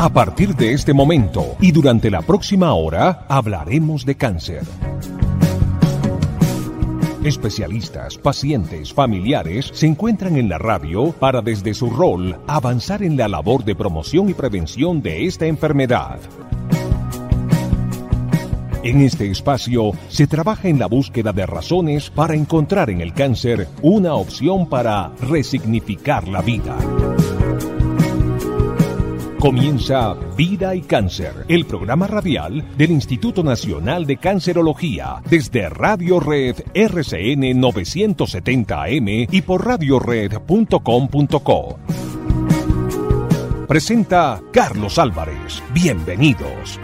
A partir de este momento y durante la próxima hora hablaremos de cáncer. Especialistas, pacientes, familiares se encuentran en la radio para desde su rol avanzar en la labor de promoción y prevención de esta enfermedad. En este espacio se trabaja en la búsqueda de razones para encontrar en el cáncer una opción para resignificar la vida. Comienza Vida y Cáncer, el programa radial del Instituto Nacional de Cancerología, desde Radio Red RCN 970 AM y por radiored.com.co. Presenta Carlos Álvarez. Bienvenidos.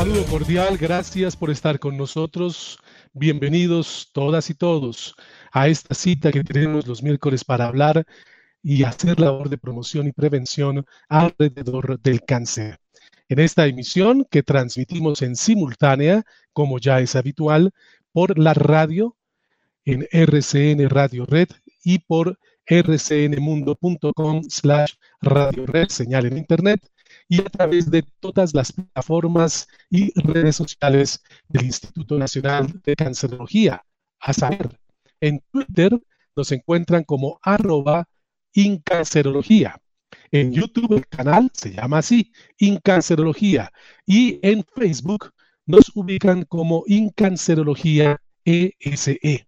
Saludo cordial, gracias por estar con nosotros. Bienvenidos todas y todos a esta cita que tenemos los miércoles para hablar y hacer labor de promoción y prevención alrededor del cáncer. En esta emisión que transmitimos en simultánea, como ya es habitual, por la radio, en RCN Radio Red y por rcnmundo.com slash radio red, señal en internet, y a través de todas las plataformas y redes sociales del Instituto Nacional de Cancerología. A saber, en Twitter nos encuentran como arroba incancerología. En YouTube el canal se llama así, Incancerología. Y en Facebook nos ubican como Incancerología ESE. E.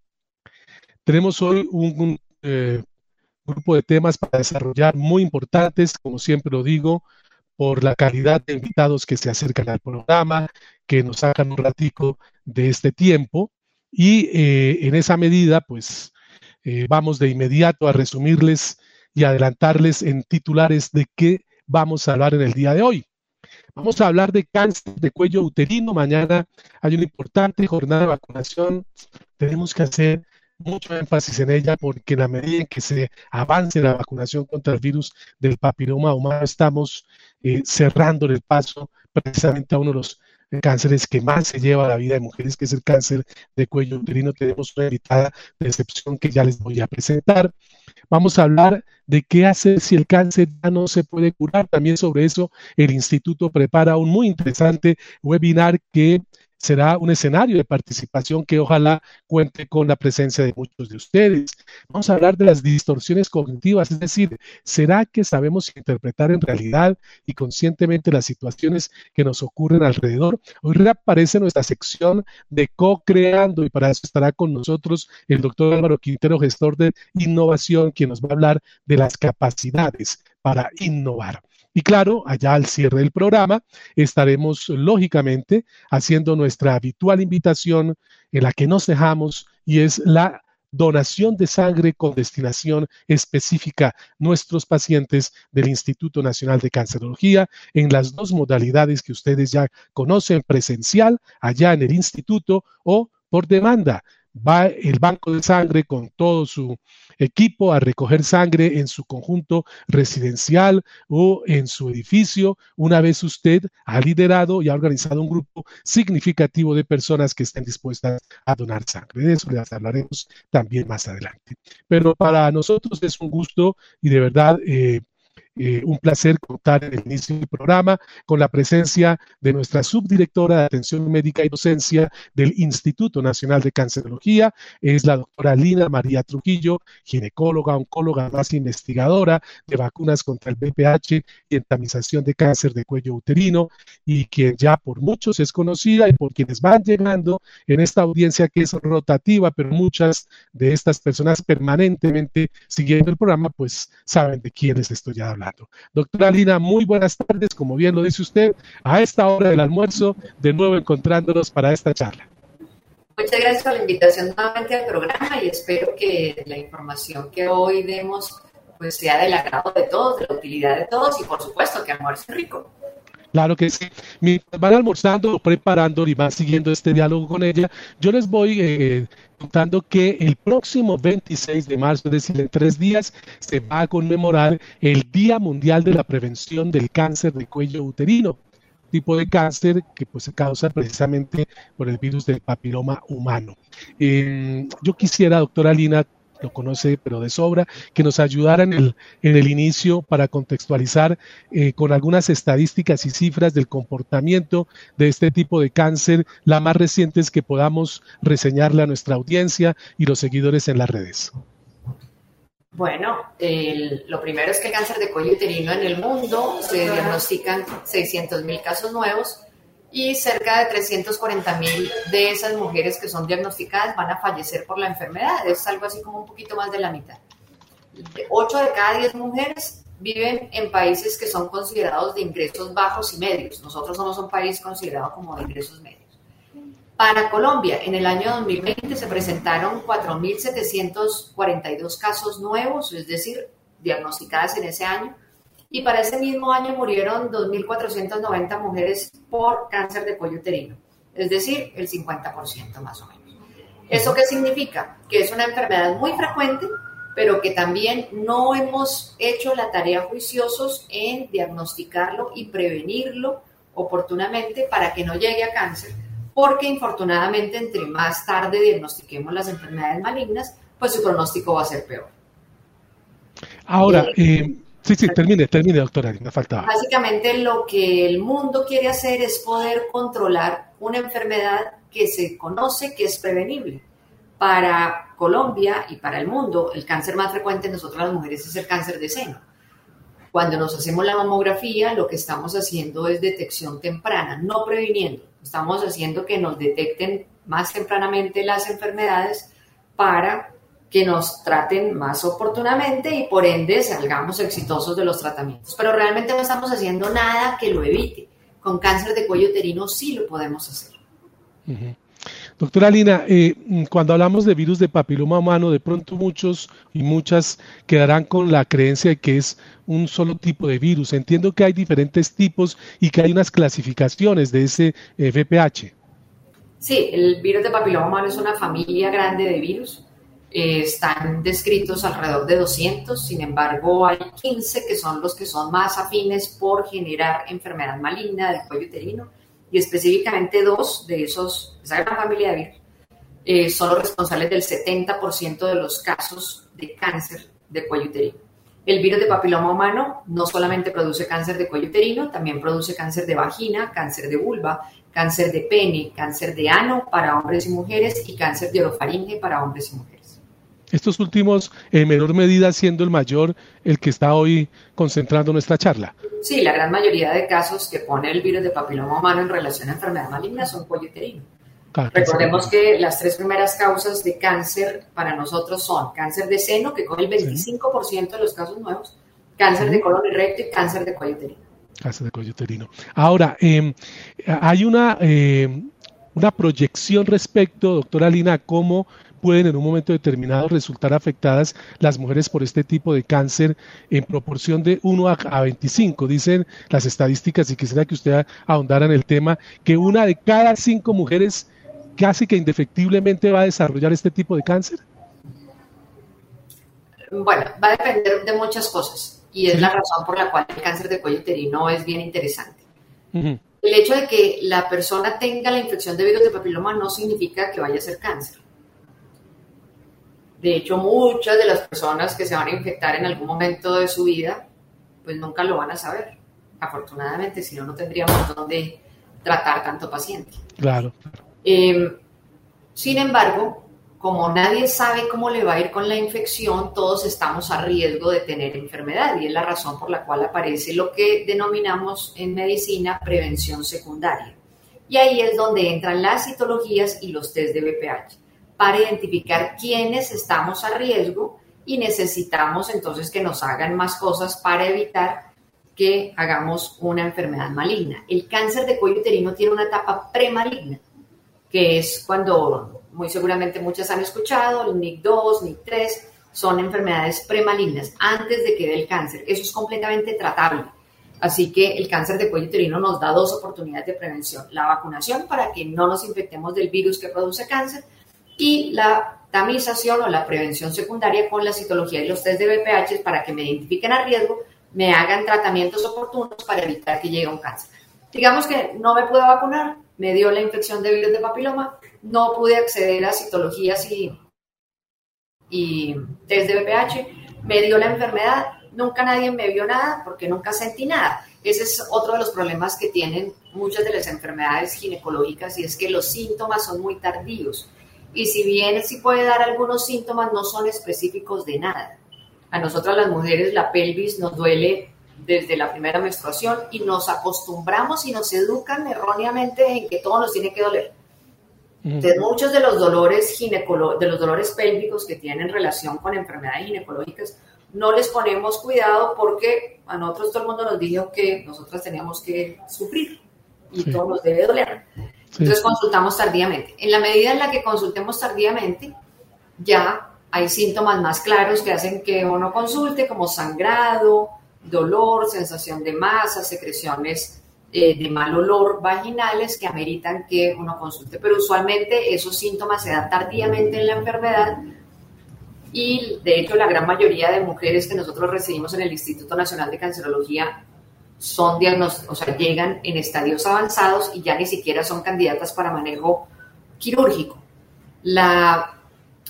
Tenemos hoy un, eh, grupo de temas para desarrollar muy importantes, como siempre lo digo, por la calidad de invitados que se acercan al programa, que nos sacan un ratico de este tiempo. Y eh, en esa medida, pues eh, vamos de inmediato a resumirles y adelantarles en titulares de qué vamos a hablar en el día de hoy. Vamos a hablar de cáncer de cuello uterino. Mañana hay una importante jornada de vacunación. Tenemos que hacer mucho énfasis en ella porque en la medida en que se avance la vacunación contra el virus del papiloma humano, estamos eh, cerrando el paso precisamente a uno de los cánceres que más se lleva a la vida de mujeres, que es el cáncer de cuello uterino. Tenemos una invitada de excepción que ya les voy a presentar. Vamos a hablar de qué hacer si el cáncer ya no se puede curar. También sobre eso el instituto prepara un muy interesante webinar que será un escenario de participación que ojalá cuente con la presencia de muchos de ustedes. Vamos a hablar de las distorsiones cognitivas, es decir, ¿será que sabemos interpretar en realidad y conscientemente las situaciones que nos ocurren alrededor? Hoy reaparece nuestra sección de co-creando y para eso estará con nosotros el doctor Álvaro Quintero, gestor de innovación, quien nos va a hablar de las capacidades para innovar. Y claro, allá al cierre del programa estaremos lógicamente haciendo nuestra habitual invitación en la que nos dejamos y es la donación de sangre con destinación específica nuestros pacientes del Instituto Nacional de Cancerología en las dos modalidades que ustedes ya conocen, presencial allá en el instituto o por demanda va el banco de sangre con todo su equipo a recoger sangre en su conjunto residencial o en su edificio, una vez usted ha liderado y ha organizado un grupo significativo de personas que estén dispuestas a donar sangre. De eso les hablaremos también más adelante. Pero para nosotros es un gusto y de verdad eh, eh, un placer contar en el inicio del programa con la presencia de nuestra subdirectora de Atención Médica y Docencia del Instituto Nacional de Cancerología, es la doctora Lina María Trujillo, ginecóloga, oncóloga, más investigadora de vacunas contra el VPH y entamización de cáncer de cuello uterino, y quien ya por muchos es conocida y por quienes van llegando en esta audiencia que es rotativa, pero muchas de estas personas permanentemente siguiendo el programa, pues saben de quiénes estoy hablando. Doctora Lina, muy buenas tardes, como bien lo dice usted, a esta hora del almuerzo, de nuevo encontrándonos para esta charla. Muchas gracias por la invitación nuevamente al programa y espero que la información que hoy demos pues sea del agrado de todos, de la utilidad de todos y por supuesto que almuerce rico. Claro que sí. Mientras van almorzando, preparando y van siguiendo este diálogo con ella, yo les voy eh, contando que el próximo 26 de marzo, es decir, en tres días, se va a conmemorar el Día Mundial de la Prevención del Cáncer de Cuello Uterino. tipo de cáncer que pues, se causa precisamente por el virus del papiloma humano. Eh, yo quisiera, doctora Lina, lo conoce pero de sobra, que nos ayudara en el, en el inicio para contextualizar eh, con algunas estadísticas y cifras del comportamiento de este tipo de cáncer, las más recientes que podamos reseñarle a nuestra audiencia y los seguidores en las redes. Bueno, lo primero es que el cáncer de cuello uterino en el mundo se diagnostican 600 mil casos nuevos y cerca de 340 mil de esas mujeres que son diagnosticadas van a fallecer por la enfermedad. Es algo así como un poquito más de la mitad. 8 de cada 10 mujeres viven en países que son considerados de ingresos bajos y medios. Nosotros somos un país considerado como de ingresos medios. Para Colombia, en el año 2020 se presentaron 4.742 casos nuevos, es decir, diagnosticadas en ese año, y para ese mismo año murieron 2.490 mujeres por cáncer de cuello uterino, es decir, el 50% más o menos. ¿Eso qué significa? Que es una enfermedad muy frecuente, pero que también no hemos hecho la tarea juiciosos en diagnosticarlo y prevenirlo oportunamente para que no llegue a cáncer, porque infortunadamente entre más tarde diagnostiquemos las enfermedades malignas, pues su pronóstico va a ser peor. Ahora, eh, eh Sí, sí, termine, termine, doctora, me faltaba. Básicamente lo que el mundo quiere hacer es poder controlar una enfermedad que se conoce que es prevenible. Para Colombia y para el mundo, el cáncer más frecuente en nosotros las mujeres es el cáncer de seno. Cuando nos hacemos la mamografía, lo que estamos haciendo es detección temprana, no previniendo. Estamos haciendo que nos detecten más tempranamente las enfermedades para que nos traten más oportunamente y por ende salgamos exitosos de los tratamientos. Pero realmente no estamos haciendo nada que lo evite. Con cáncer de cuello uterino sí lo podemos hacer. Doctora Lina, eh, cuando hablamos de virus de papiloma humano, de pronto muchos y muchas quedarán con la creencia de que es un solo tipo de virus. Entiendo que hay diferentes tipos y que hay unas clasificaciones de ese VPH. Eh, sí, el virus de papiloma humano es una familia grande de virus eh, están descritos alrededor de 200, sin embargo hay 15 que son los que son más afines por generar enfermedad maligna del cuello uterino y específicamente dos de esos, esa gran familia de virus, eh, son los responsables del 70% de los casos de cáncer de cuello uterino. El virus de papiloma humano no solamente produce cáncer de cuello uterino, también produce cáncer de vagina, cáncer de vulva, cáncer de pene, cáncer de ano para hombres y mujeres y cáncer de orofaringe para hombres y mujeres. Estos últimos, en menor medida, siendo el mayor el que está hoy concentrando nuestra charla. Sí, la gran mayoría de casos que pone el virus de papiloma humano en relación a enfermedad maligna son cuello uterino. Recordemos que las tres primeras causas de cáncer para nosotros son cáncer de seno, que con el 25% de los casos nuevos, cáncer de colon y recto y cáncer de cuello uterino. Cáncer de cuello uterino. Ahora, em, hay una, em, una proyección respecto, doctora Lina, cómo pueden en un momento determinado resultar afectadas las mujeres por este tipo de cáncer en proporción de 1 a 25. Dicen las estadísticas, y quisiera que usted ahondara en el tema, que una de cada cinco mujeres casi que indefectiblemente va a desarrollar este tipo de cáncer. Bueno, va a depender de muchas cosas y es la razón por la cual el cáncer de cuello uterino es bien interesante. El hecho de que la persona tenga la infección de virus de papiloma no significa que vaya a ser cáncer. De hecho, muchas de las personas que se van a infectar en algún momento de su vida, pues nunca lo van a saber. Afortunadamente, si no, no tendríamos dónde tratar tanto paciente. Claro. Em, sin embargo, como nadie sabe cómo le va a ir con la infección, todos estamos a riesgo de tener enfermedad y es la razón por la cual aparece lo que denominamos en medicina prevención secundaria. Y ahí es donde entran las citologías y los test de BPH para identificar quiénes estamos a riesgo y necesitamos entonces que nos hagan más cosas para evitar que hagamos una enfermedad maligna. El cáncer de cuello uterino tiene una etapa premaligna, que es cuando muy seguramente muchas han escuchado, el NIC2, NIC3, son enfermedades premalignas antes de que dé el cáncer. Eso es completamente tratable. Así que el cáncer de cuello uterino nos da dos oportunidades de prevención. La vacunación para que no nos infectemos del virus que produce cáncer y la tamización o la prevención secundaria con la citología y los test de BPH para que me identifiquen a riesgo, me hagan tratamientos oportunos para evitar que llegue un cáncer. Digamos que no me pude vacunar, me dio la infección de virus de papiloma, no pude acceder a citologías y, y test de BPH, me dio la enfermedad, nunca nadie me vio nada porque nunca sentí nada. Ese es otro de los problemas que tienen muchas de las enfermedades ginecológicas y es que los síntomas son muy tardíos. Y si bien sí puede dar algunos síntomas, no son específicos de nada. A nosotras las mujeres la pelvis nos duele desde la primera menstruación y nos acostumbramos y nos educan erróneamente en que todo nos tiene que doler. Entonces, muchos de los dolores de los dolores pélvicos que tienen relación con enfermedades ginecológicas no les ponemos cuidado porque a nosotros todo el mundo nos dijo que nosotras teníamos que sufrir y todo nos debe doler. Entonces consultamos tardíamente. En la medida en la que consultemos tardíamente, ya hay síntomas más claros que hacen que uno consulte, como sangrado, dolor, sensación de masa, secreciones eh, de mal olor vaginales que ameritan que uno consulte. Pero usualmente esos síntomas se dan tardíamente en la enfermedad y de hecho la gran mayoría de mujeres que nosotros recibimos en el Instituto Nacional de Cancerología son diagnósticos, o sea, llegan en estadios avanzados y ya ni siquiera son candidatas para manejo quirúrgico. La,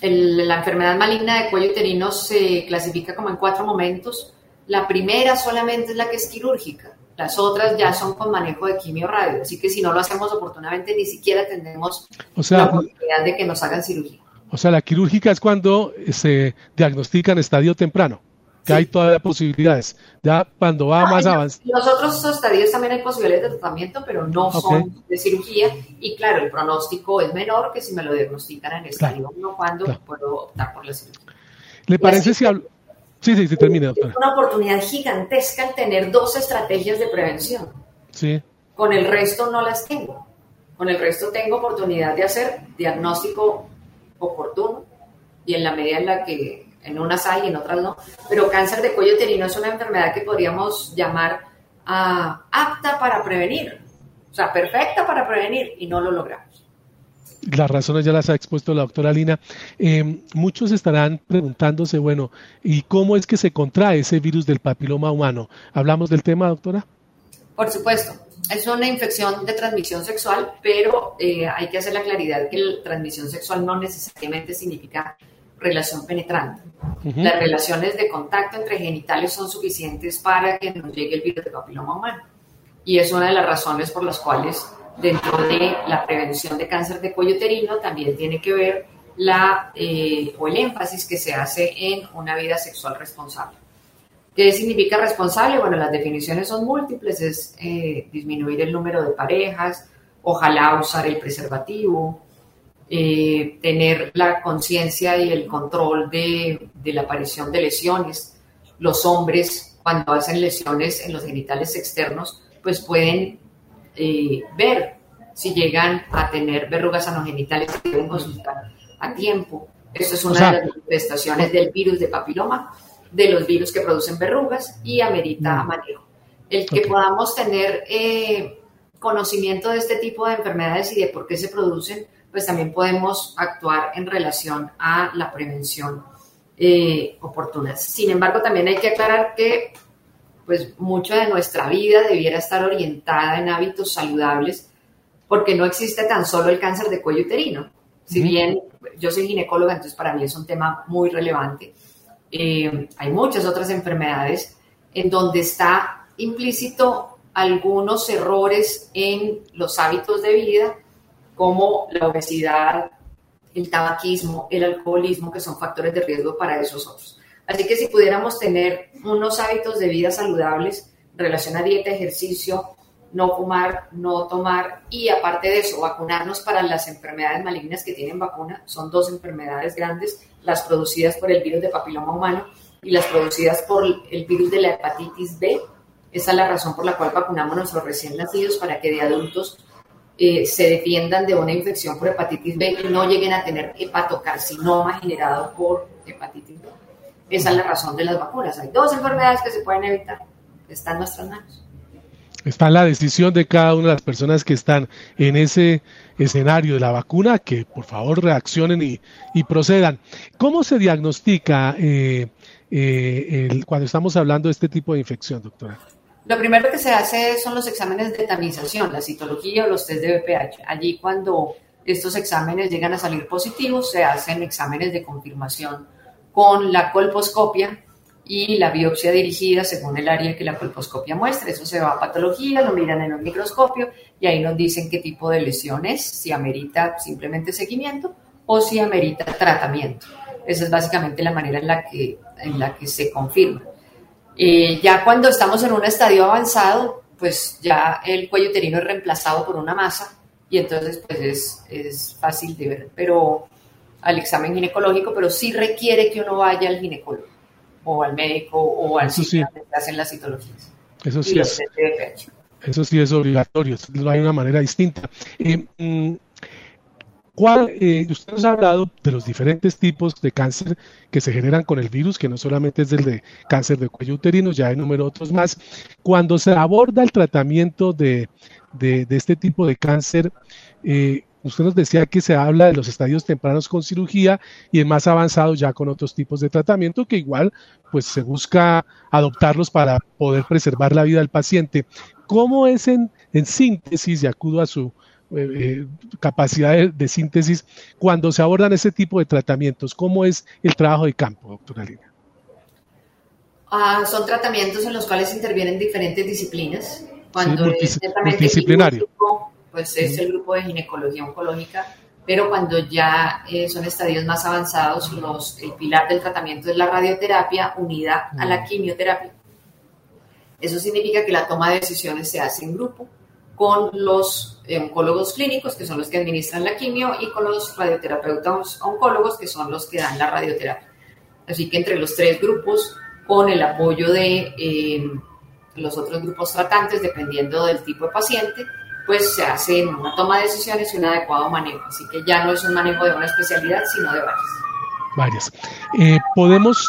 la enfermedad maligna de cuello uterino se clasifica como en cuatro momentos. La primera solamente es la que es quirúrgica. Las otras ya son con manejo de quimio radio. Así que si no lo hacemos oportunamente, ni siquiera tenemos la oportunidad de que nos hagan cirugía. O sea, la quirúrgica es cuando se diagnostica en estadio temprano que hay todavía posibilidades. Ya cuando va más avanzado. Los otros estadios también hay posibilidades de tratamiento, pero no son de cirugía. Y claro, el pronóstico es menor que si me lo diagnostican en estadio 1 cuando puedo optar por la cirugía. ¿Le parece si hablo? Sí, sí, sí, termine, doctora. Es una oportunidad gigantesca el tener dos estrategias de prevención. Sí. Con el resto no las tengo. Con el resto tengo oportunidad de hacer diagnóstico oportuno y en la medida en la que en unas hay, en otras no, pero cáncer de cuello uterino es una enfermedad que podríamos llamar ah, apta para prevenir, o sea, perfecta para prevenir y no lo logramos. Las razones ya las ha expuesto la doctora Lina. Em, muchos estarán preguntándose, bueno, ¿y cómo es que se contrae ese virus del papiloma humano? ¿Hablamos del tema, doctora? Por supuesto, es una infección de transmisión sexual, pero eh, hay que hacer la claridad que la transmisión sexual no necesariamente significa relación penetrante. Las relaciones de contacto entre genitales son suficientes para que nos llegue el virus de papiloma humano. Y es una de las razones por las cuales dentro de la prevención de cáncer de cuello uterino también tiene que ver la, eh, o el énfasis que se hace en una vida sexual responsable. ¿Qué significa responsable? Bueno, las definiciones son múltiples, es eh, disminuir el número de parejas, ojalá usar el preservativo, eh, tener la conciencia y el control de, la aparición de lesiones. Los hombres, cuando hacen lesiones en los genitales externos, pues pueden eh, ver si llegan a tener verrugas anogenitales y deben consultar a tiempo. Esto es una de las manifestaciones del virus de papiloma, de los virus que producen verrugas y amerita mm. manejo. El que podamos tener eh, conocimiento de este tipo de enfermedades y de por qué se producen, pues también podemos actuar en relación a la prevención eh, oportuna. Sin embargo, también hay que aclarar que pues mucho de nuestra vida debiera estar orientada en hábitos saludables porque no existe tan solo el cáncer de cuello uterino. Si bien yo soy ginecóloga, entonces para mí es un tema muy relevante. Eh, hay muchas otras enfermedades en donde está implícito algunos errores en los hábitos de vida como la obesidad, el tabaquismo, el alcoholismo, que son factores de riesgo para esos otros. Así que si pudiéramos tener unos hábitos de vida saludables en relación a dieta, ejercicio, no fumar, no tomar y aparte de eso, vacunarnos para las enfermedades malignas que tienen vacuna, son dos enfermedades grandes, las producidas por el virus de papiloma humano y las producidas por el virus de la hepatitis B. Esa es la razón por la cual vacunamos a nuestros recién nacidos para que de adultos eh, se defiendan de una infección por hepatitis B y no lleguen a tener hepatocarcinoma generado por hepatitis B. Esa es la razón de las vacunas. Hay dos enfermedades que se pueden evitar, están en nuestras manos. Está en la decisión de cada una de las personas que están en ese escenario de la vacuna, que por favor reaccionen y, procedan. ¿Cómo se diagnostica eh, eh, cuando estamos hablando de este tipo de infección, doctora? Lo primero que se hace son los exámenes de tamización, la citología o los test de BPH. Allí cuando estos exámenes llegan a salir positivos, se hacen exámenes de confirmación con la colposcopia y la biopsia dirigida según el área que la colposcopia muestra. Eso se va a patología, lo miran en un microscopio y ahí nos dicen qué tipo de lesión es, si amerita simplemente seguimiento o si amerita tratamiento. Esa es básicamente la manera en la que, en la que se confirma. Eh, ya cuando estamos en un estadio avanzado, pues ya el cuello uterino es reemplazado por una masa y entonces pues es, es fácil de ver, pero al examen ginecológico, pero sí requiere que uno vaya al ginecólogo o al médico o al sitio donde hacen las citologías. Eso sí, es, eso sí es obligatorio, no hay una manera distinta. Eh, mm, ¿Cuál, eh, usted nos ha hablado de los diferentes tipos de cáncer que se generan con el virus, que no solamente es el de cáncer de cuello uterino, ya número otros más. Cuando se aborda el tratamiento de, de, este tipo de cáncer, eh, usted nos decía que se habla de los estadios tempranos con cirugía y en más avanzado ya con otros tipos de tratamiento que igual pues se busca adoptarlos para poder preservar la vida del paciente. ¿Cómo es en, en síntesis, y acudo a su eh, eh, capacidad de, síntesis cuando se abordan ese tipo de tratamientos? ¿Cómo es el trabajo de campo, doctora Lina? Ah, son tratamientos en los cuales intervienen diferentes disciplinas. Cuando es multidisciplinario. pues es el grupo de ginecología oncológica, pero cuando ya eh, son estadios más avanzados, los, el pilar del tratamiento es la radioterapia unida a la quimioterapia. Eso significa que la toma de decisiones se hace en grupo con los oncólogos clínicos, que son los que administran la quimio, y con los radioterapeutas oncólogos, que son los que dan la radioterapia. Así que entre los tres grupos, con el apoyo de eh, los otros grupos tratantes, dependiendo del tipo de paciente, pues se hace una toma de decisiones y un adecuado manejo. Así que ya no es un manejo de una especialidad, sino de varias. Varias. Eh, podemos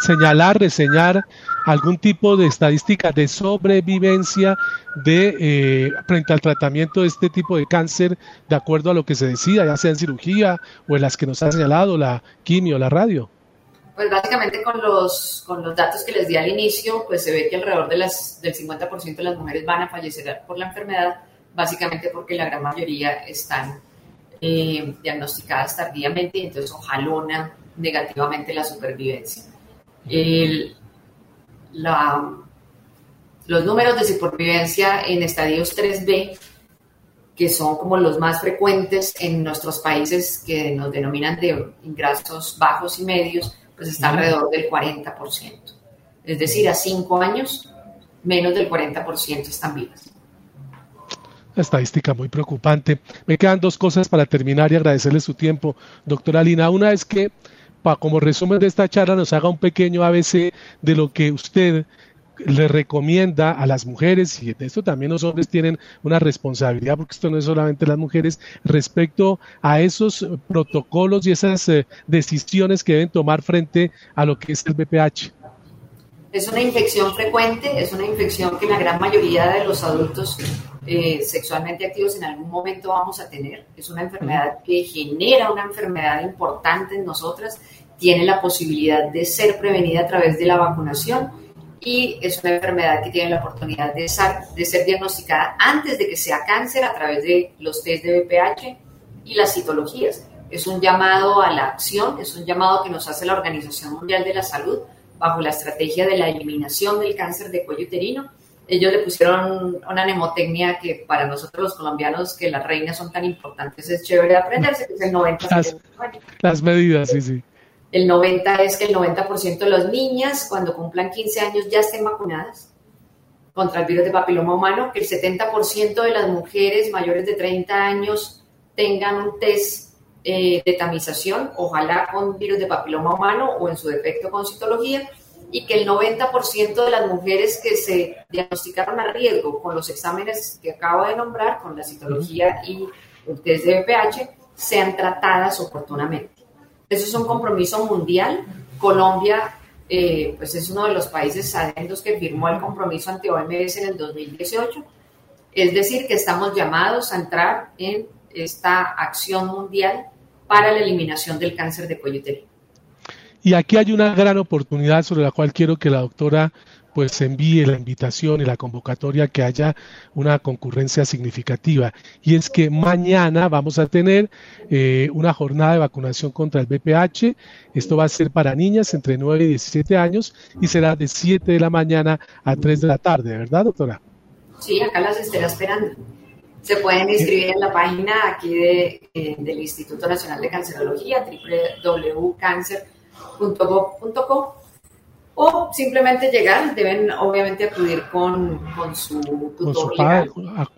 señalar, reseñar algún tipo de estadística de sobrevivencia de eh, frente al tratamiento de este tipo de cáncer de acuerdo a lo que se decida, ya sea en cirugía o en las que nos ha señalado la quimio, la radio? Pues básicamente con los, con los datos que les di al inicio, pues se ve que alrededor de las, del 50% de las mujeres van a fallecer por la enfermedad, básicamente porque la gran mayoría están eh, diagnosticadas tardíamente y entonces ojalona negativamente la supervivencia. El, la, los números de supervivencia en estadios 3B, que son como los más frecuentes en nuestros países que nos denominan de ingresos bajos y medios, pues está alrededor del 40%. Es decir, a cinco años, menos del 40% están vivas. Estadística muy preocupante. Me quedan dos cosas para terminar y agradecerle su tiempo, doctora Lina. Una es que como resumen de esta charla, nos haga un pequeño ABC de lo que usted le recomienda a las mujeres, y de esto también los hombres tienen una responsabilidad, porque esto no es solamente las mujeres, respecto a esos protocolos y esas eh, decisiones que deben tomar frente a lo que es el BPH. Es una infección frecuente, es una infección que la gran mayoría de los adultos eh, sexualmente activos en algún momento vamos a tener. Es una enfermedad que genera una enfermedad importante en nosotras, tiene la posibilidad de ser prevenida a través de la vacunación y es una enfermedad que tiene la oportunidad de ser, de ser diagnosticada antes de que sea cáncer a través de los test de BPH y las citologías. Es un llamado a la acción, es un llamado que nos hace la Organización Mundial de la Salud bajo la estrategia de la eliminación del cáncer de cuello uterino ellos le pusieron una mnemotecnia que para nosotros los colombianos, que las reinas son tan importantes, es chévere aprenderse, que es el 90%. Las, las medidas, sí, sí. El 90 es que el 90% de las niñas, cuando cumplan 15 años, ya estén vacunadas contra el virus de papiloma humano, que el 70% de las mujeres mayores de 30 años tengan un test eh, de tamización, ojalá con virus de papiloma humano o en su defecto con citología, y que el 90% de las mujeres que se diagnosticaron a riesgo con los exámenes que acabo de nombrar, con la citología y el test de BPH, sean tratadas oportunamente. Eso es un compromiso mundial. Colombia eh, pues es uno de los países adendos que firmó el compromiso ante OMS en el 2018. Es decir, que estamos llamados a entrar en esta acción mundial para la eliminación del cáncer de cuello uterino. Y aquí hay una gran oportunidad sobre la cual quiero que la doctora pues envíe la invitación y la convocatoria que haya una concurrencia significativa. Y es que mañana vamos a tener eh, una jornada de vacunación contra el BPH. Esto va a ser para niñas entre 9 y 17 años y será de 7 de la mañana a 3 de la tarde, ¿verdad, doctora? Sí, acá las estaré esperando. Se pueden inscribir en la página aquí de, eh, del Instituto Nacional de Cancerología, www.cancer.gov.co o simplemente llegar, deben obviamente acudir con, con su tutor con su padre,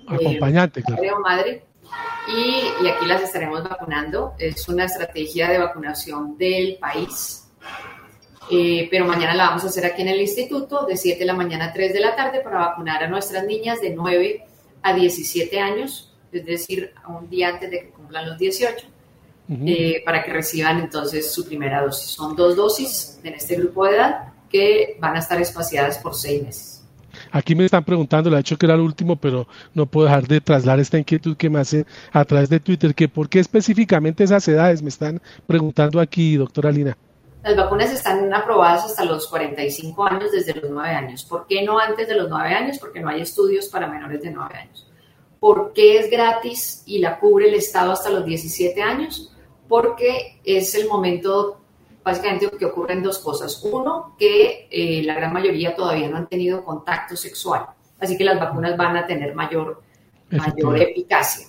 acompañante, claro. madre, y, y, aquí las estaremos vacunando. Es una estrategia de vacunación del país, eh, pero mañana la vamos a hacer aquí en el instituto, de 7 de la mañana a 3 de la tarde, para vacunar a nuestras niñas de 9 a 17 años, es decir, un día antes de que cumplan los 18. Eh, para que reciban entonces su primera dosis. Son dos dosis en este grupo de edad que van a estar espaciadas por seis meses. Aquí me están preguntando, le he dicho que era el último, pero no puedo dejar de trasladar esta inquietud que me hace a través de Twitter, que por qué específicamente esas edades, me están preguntando aquí, doctora Lina. Las vacunas están aprobadas hasta los 45 años, desde los 9 años. ¿Por qué no antes de los 9 años? Porque no hay estudios para menores de 9 años. ¿Por qué es gratis y la cubre el Estado hasta los 17 años? Porque es el momento básicamente que ocurren dos cosas. Uno, que eh, la gran mayoría todavía no han tenido contacto sexual, así que las vacunas van a tener mayor, mayor eficacia.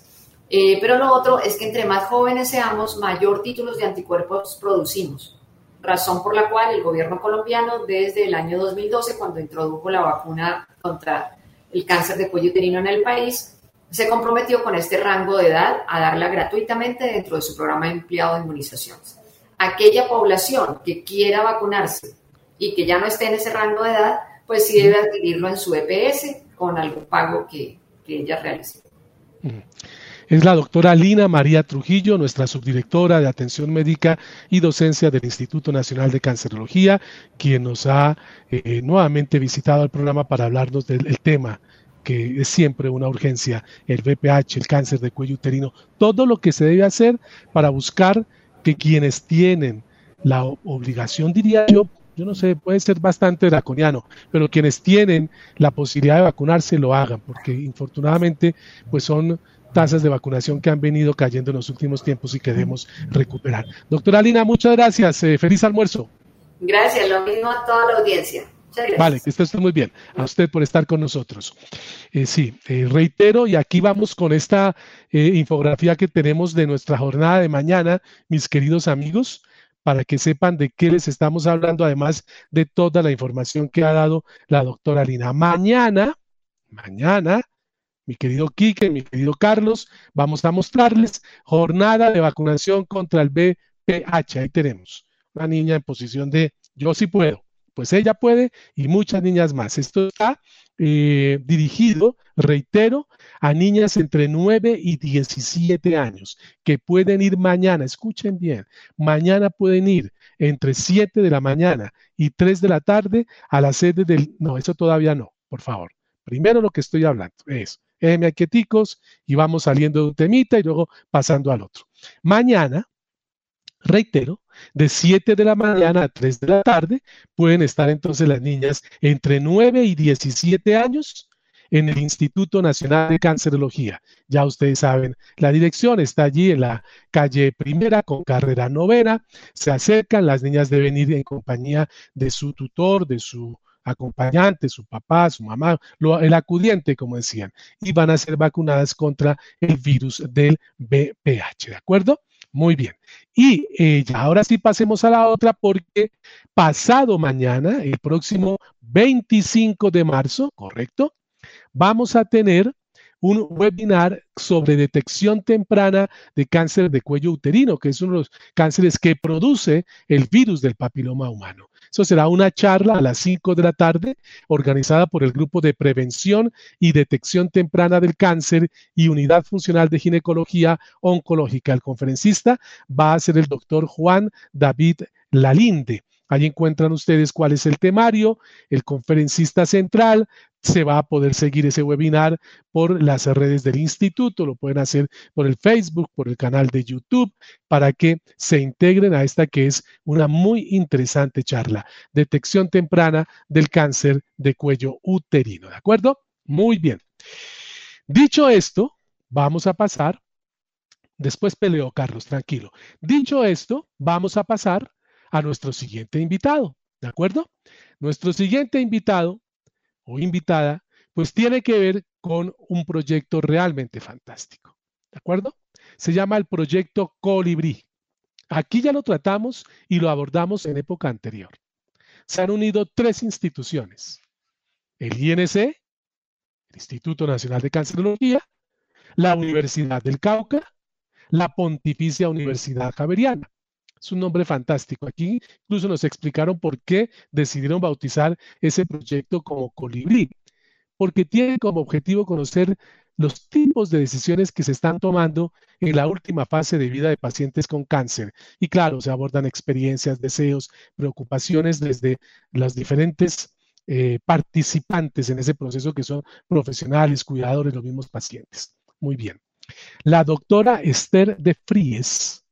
Eh, pero lo otro es que entre más jóvenes seamos, mayor títulos de anticuerpos producimos. Razón por la cual el gobierno colombiano desde el año 2012, cuando introdujo la vacuna contra el cáncer de cuello uterino en el país, se comprometió con este rango de edad a darla gratuitamente dentro de su programa de empleado de inmunizaciones aquella población que quiera vacunarse y que ya no esté en ese rango de edad, pues sí debe adquirirlo en su EPS con algún pago que, ella realice. Es la doctora Lina María Trujillo, nuestra subdirectora de Atención Médica y Docencia del Instituto Nacional de Cancerología, quien nos ha eh, nuevamente visitado al programa para hablarnos del tema que es siempre una urgencia, el VPH, el cáncer de cuello uterino, todo lo que se debe hacer para buscar que quienes tienen la obligación, diría yo, yo no sé, puede ser bastante draconiano, pero quienes tienen la posibilidad de vacunarse lo hagan, porque infortunadamente pues son tasas de vacunación que han venido cayendo en los últimos tiempos y queremos recuperar. Doctora Lina, muchas gracias. Eh, feliz almuerzo. Gracias, lo mismo a toda la audiencia. Vale, que esté muy bien. A usted por estar con nosotros. Eh, sí, eh, reitero, y aquí vamos con esta eh, infografía que tenemos de nuestra jornada de mañana, mis queridos amigos, para que sepan de qué les estamos hablando, además de toda la información que ha dado la doctora Lina. Mañana, mañana, mi querido Quique, mi querido Carlos, vamos a mostrarles jornada de vacunación contra el BPH. Ahí tenemos una niña en posición de yo sí puedo pues ella puede y muchas niñas más. Esto está eh, dirigido, reitero, a niñas entre 9 y 17 años que pueden ir mañana, escuchen bien, mañana pueden ir entre 7 de la mañana y 3 de la tarde a la sede del... No, eso todavía no, por favor. Primero lo que estoy hablando es, déjenme y vamos saliendo de un temita y luego pasando al otro. Mañana, reitero, de 7 de la mañana a 3 de la tarde, pueden estar entonces las niñas entre 9 y 17 años en el Instituto Nacional de Cancerología. Ya ustedes saben, la dirección está allí en la calle primera con carrera novena. Se acercan, las niñas deben ir en compañía de su tutor, de su acompañante, su papá, su mamá, el acudiente, como decían, y van a ser vacunadas contra el virus del BPH, ¿de acuerdo? Muy bien. Y eh, ya ahora sí pasemos a la otra porque pasado mañana, el próximo 25 de marzo, ¿correcto? Vamos a tener un webinar sobre detección temprana de cáncer de cuello uterino, que es uno de los cánceres que produce el virus del papiloma humano. Eso será una charla a las 5 de la tarde organizada por el Grupo de Prevención y Detección Temprana del Cáncer y Unidad Funcional de Ginecología Oncológica. El conferencista va a ser el doctor Juan David Lalinde. Ahí encuentran ustedes cuál es el temario, el conferencista central, se va a poder seguir ese webinar por las redes del instituto, lo pueden hacer por el Facebook, por el canal de YouTube, para que se integren a esta que es una muy interesante charla, detección temprana del cáncer de cuello uterino, ¿de acuerdo? Muy bien. Dicho esto, vamos a pasar, después peleo, Carlos, tranquilo. Dicho esto, vamos a pasar a nuestro siguiente invitado, ¿de acuerdo? Nuestro siguiente invitado o invitada, pues tiene que ver con un proyecto realmente fantástico, ¿de acuerdo? Se llama el proyecto Colibrí. Aquí ya lo tratamos y lo abordamos en época anterior. Se han unido tres instituciones, el INC, el Instituto Nacional de Cancerología, la Universidad del Cauca, la Pontificia Universidad Javeriana. Es un nombre fantástico. Aquí incluso nos explicaron por qué decidieron bautizar ese proyecto como Colibrí, porque tiene como objetivo conocer los tipos de decisiones que se están tomando en la última fase de vida de pacientes con cáncer. Y claro, se abordan experiencias, deseos, preocupaciones desde las diferentes eh, participantes en ese proceso que son profesionales, cuidadores, los mismos pacientes. Muy bien. La doctora Esther de Fries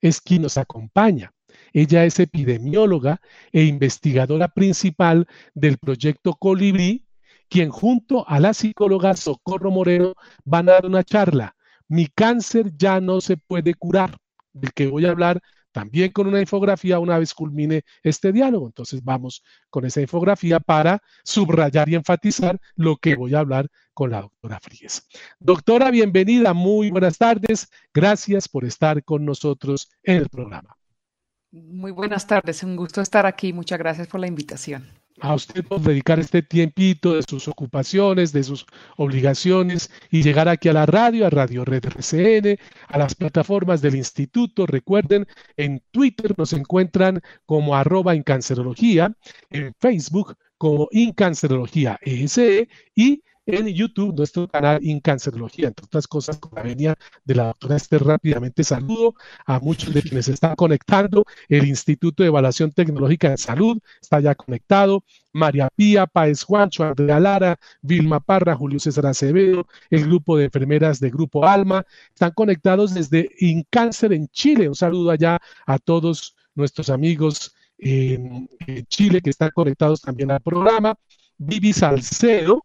es quien nos acompaña. Ella es epidemióloga e investigadora principal del proyecto Colibrí, quien junto a la psicóloga Socorro Moreno van a dar una charla. Mi cáncer ya no se puede curar, del que voy a hablar también con una infografía una vez culmine este diálogo. Entonces vamos con esa infografía para subrayar y enfatizar lo que voy a hablar con la doctora Fríes. Doctora, bienvenida, muy buenas tardes. Gracias por estar con nosotros en el programa. Muy buenas tardes, un gusto estar aquí. Muchas gracias por la invitación a usted por dedicar este tiempito de sus ocupaciones, de sus obligaciones y llegar aquí a la radio, a Radio Red RCN, a las plataformas del instituto. Recuerden, en Twitter nos encuentran como arroba cancerología, en Facebook como Incancerología ESE y en YouTube, nuestro canal Incancerología, entre otras cosas, con la venia de la doctora Esther. Rápidamente saludo a muchos de quienes están conectando. El Instituto de Evaluación Tecnológica de Salud está ya conectado. María Pía, Paez Juancho, Andrea Lara, Vilma Parra, Julio César Acevedo, el grupo de enfermeras de Grupo Alma, están conectados desde Incáncer en Chile. Un saludo allá a todos nuestros amigos en, Chile que están conectados también al programa. Vivi Salcedo,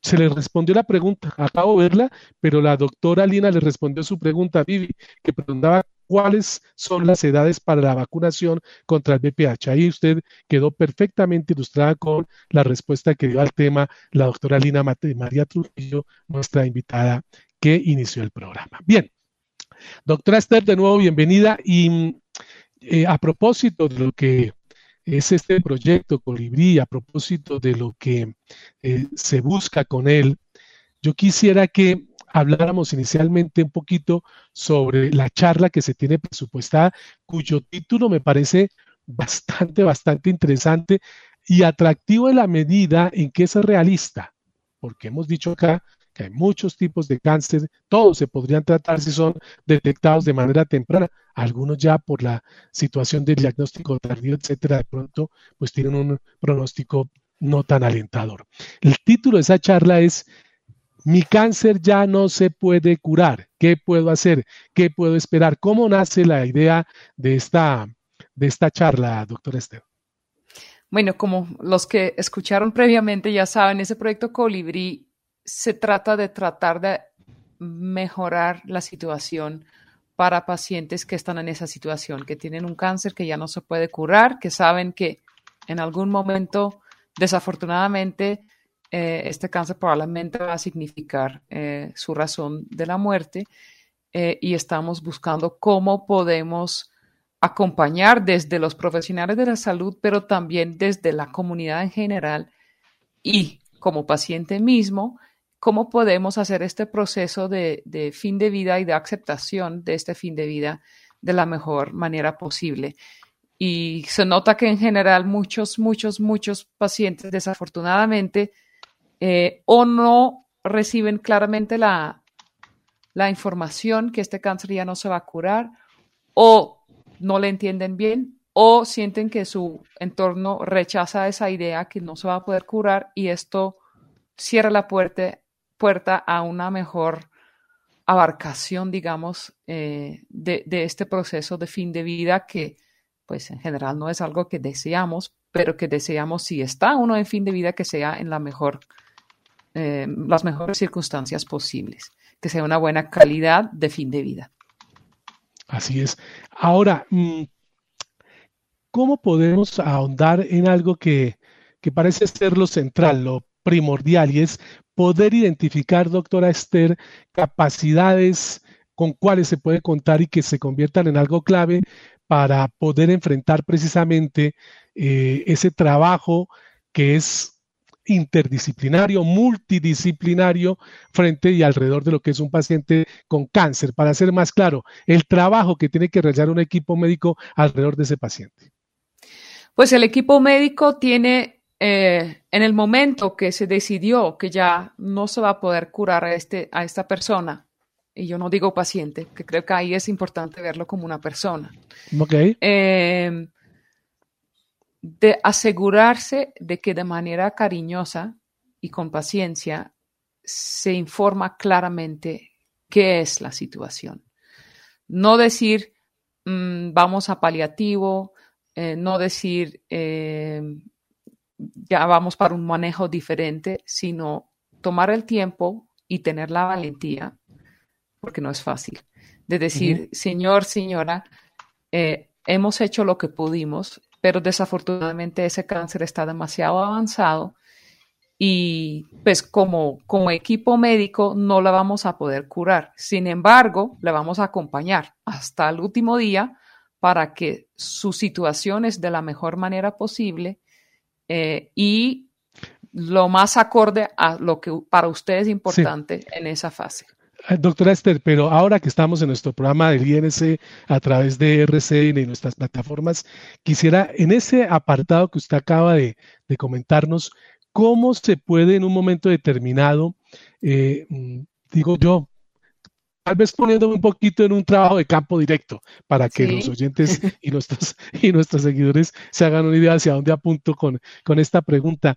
se le respondió la pregunta, acabo de verla, pero la doctora Lina le respondió su pregunta a Vivi, que preguntaba cuáles son las edades para la vacunación contra el BPH. Ahí usted quedó perfectamente ilustrada con la respuesta que dio al tema la doctora Lina María Trujillo, nuestra invitada que inició el programa. Bien, doctora Esther, de nuevo bienvenida y eh, a propósito de lo que es este proyecto Colibrí a propósito de lo que eh, se busca con él. Yo quisiera que habláramos inicialmente un poquito sobre la charla que se tiene presupuestada, cuyo título me parece bastante, bastante interesante y atractivo en la medida en que es realista, porque hemos dicho acá que hay muchos tipos de cáncer, todos se podrían tratar si son detectados de manera temprana, algunos ya por la situación del diagnóstico tardío, etcétera, de pronto pues tienen un pronóstico no tan alentador. El título de esa charla es Mi cáncer ya no se puede curar. ¿Qué puedo hacer? ¿Qué puedo esperar? ¿Cómo nace la idea de esta, de esta charla, doctora Esther? Bueno, como los que escucharon previamente ya saben, ese proyecto Colibrí se trata de tratar de mejorar la situación para pacientes que están en esa situación, que tienen un cáncer que ya no se puede curar, que saben que en algún momento, desafortunadamente, eh, este cáncer probablemente va a significar eh, su razón de la muerte eh, y estamos buscando cómo podemos acompañar desde los profesionales de la salud, pero también desde la comunidad en general y como paciente mismo, cómo podemos hacer este proceso de, fin de vida y de aceptación de este fin de vida de la mejor manera posible. Y se nota que en general muchos, muchos, muchos pacientes desafortunadamente eh, o no reciben claramente la, la información que este cáncer ya no se va a curar o no le entienden bien o sienten que su entorno rechaza esa idea que no se va a poder curar y esto cierra la puerta, puerta a una mejor abarcación, digamos, eh, de, este proceso de fin de vida que, pues en general no es algo que deseamos, pero que deseamos si está uno en fin de vida que sea en la mejor, eh, las mejores circunstancias posibles, que sea una buena calidad de fin de vida. Así es. Ahora, mm, ¿cómo podemos ahondar en algo que, que parece ser lo central, lo primordial, y es poder identificar, doctora Esther, capacidades con cuáles se puede contar y que se conviertan en algo clave para poder enfrentar precisamente eh, ese trabajo que es interdisciplinario, multidisciplinario frente y alrededor de lo que es un paciente con cáncer. Para ser más claro, el trabajo que tiene que realizar un equipo médico alrededor de ese paciente. Pues el equipo médico tiene eh, en el momento que se decidió que ya no se va a poder curar a, este, a esta persona, y yo no digo paciente, que creo que ahí es importante verlo como una persona. Eh, de asegurarse de que de manera cariñosa y con paciencia se informa claramente qué es la situación. No decir mm, vamos a paliativo, eh, no decir ya vamos para un manejo diferente, sino tomar el tiempo y tener la valentía, porque no es fácil, de decir, señor, señora, eh, hemos hecho lo que pudimos, pero desafortunadamente ese cáncer está demasiado avanzado y pues como, como equipo médico no la vamos a poder curar. Sin embargo, le vamos a acompañar hasta el último día para que su situación es de la mejor manera posible eh, y lo más acorde a lo que para usted es importante en esa fase. Eh, doctora Esther, pero ahora que estamos en nuestro programa del INC a través de RCN y nuestras plataformas, quisiera en ese apartado que usted acaba de, comentarnos, ¿cómo se puede en un momento determinado, eh, mm, digo yo, tal vez poniéndome un poquito en un trabajo de campo directo para que los oyentes y nuestros, y nuestros seguidores se hagan una idea hacia dónde apunto con, con esta pregunta.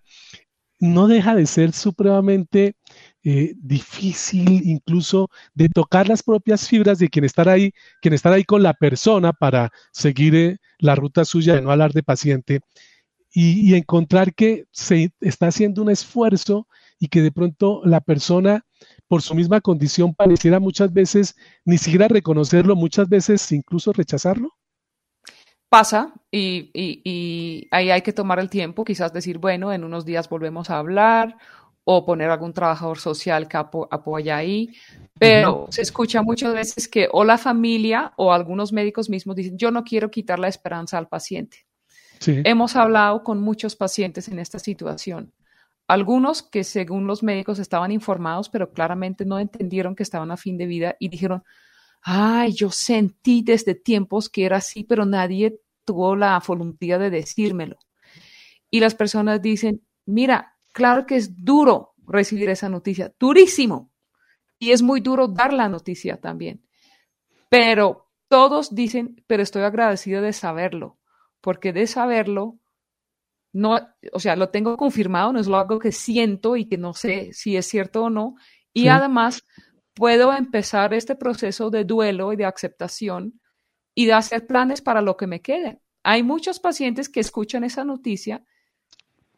No deja de ser supremamente eh, difícil incluso de tocar las propias fibras de quien estar ahí, quien estar ahí con la persona para seguir eh, la ruta suya de no hablar de paciente y, y encontrar que se está haciendo un esfuerzo y que de pronto la persona por su misma condición pareciera muchas veces ni siquiera reconocerlo, muchas veces incluso rechazarlo? Pasa y, ahí hay que tomar el tiempo, quizás decir, bueno, en unos días volvemos a hablar o poner algún trabajador social que apoya ahí, pero se escucha muchas veces que o la familia o algunos médicos mismos dicen, yo no quiero quitar la esperanza al paciente. Hemos hablado con muchos pacientes en esta situación algunos que según los médicos estaban informados, pero claramente no entendieron que estaban a fin de vida y dijeron, ay, yo sentí desde tiempos que era así, pero nadie tuvo la voluntad de decírmelo. Y las personas dicen, mira, claro que es duro recibir esa noticia, durísimo. Y es muy duro dar la noticia también. Pero todos dicen, pero estoy agradecido de saberlo, porque de saberlo no, o sea, lo tengo confirmado, no es algo que siento y que no sé si es cierto o no. Y además puedo empezar este proceso de duelo y de aceptación y de hacer planes para lo que me quede. Hay muchos pacientes que escuchan esa noticia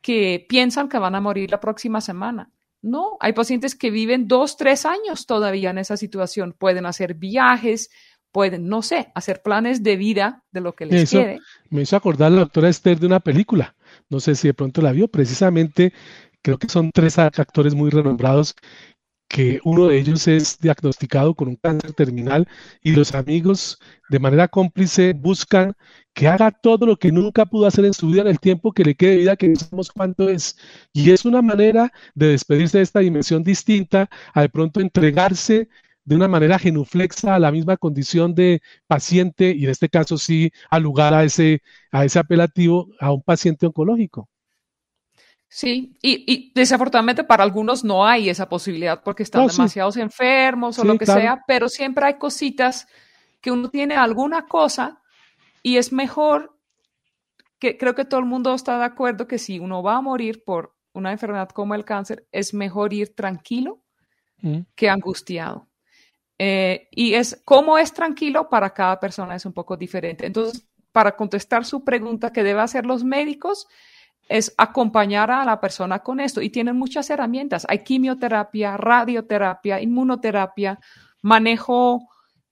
que piensan que van a morir la próxima semana. No, hay pacientes que viven dos, tres años todavía en esa situación. Pueden hacer viajes, pueden, no sé, hacer planes de vida de lo que les quede. Me hizo acordar la doctora Esther de una película no sé si de pronto la vio, precisamente creo que son tres actores muy renombrados que uno de ellos es diagnosticado con un cáncer terminal y los amigos de manera cómplice buscan que haga todo lo que nunca pudo hacer en su vida en el tiempo que le quede de vida, que no sabemos cuánto es. Y es una manera de despedirse de esta dimensión distinta, a de pronto entregarse de una manera genuflexa a la misma condición de paciente y en este caso sí al lugar a ese, a ese apelativo a un paciente oncológico. Sí, y, desafortunadamente para algunos no hay esa posibilidad porque están demasiados enfermos o lo que sea, pero siempre hay cositas que uno tiene alguna cosa y es mejor que creo que todo el mundo está de acuerdo que si uno va a morir por una enfermedad como el cáncer, es mejor ir tranquilo mm. que angustiado. Eh, y es cómo es tranquilo para cada persona es un poco diferente. Entonces, para contestar su pregunta, que deben hacer los médicos? Es acompañar a la persona con esto. Y tienen muchas herramientas. Hay quimioterapia, radioterapia, inmunoterapia, manejo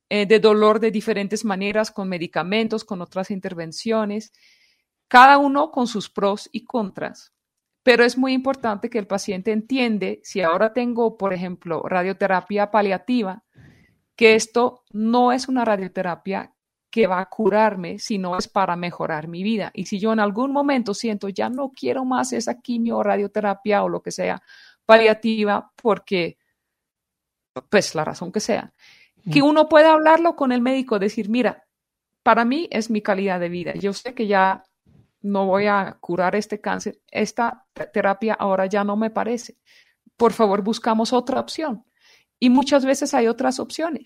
eh, de dolor de diferentes maneras, con medicamentos, con otras intervenciones, cada uno con sus pros y contras. Pero es muy importante que el paciente entiende, si ahora tengo, por ejemplo, radioterapia paliativa, que esto no es una radioterapia que va a curarme, sino es para mejorar mi vida. Y si yo en algún momento siento ya no quiero más esa quimio o radioterapia o lo que sea paliativa, porque, pues la razón que sea, que uno pueda hablarlo con el médico, decir, mira, para mí es mi calidad de vida. Yo sé que ya no voy a curar este cáncer. Esta terapia ahora ya no me parece. Por favor, buscamos otra opción. Y muchas veces hay otras opciones.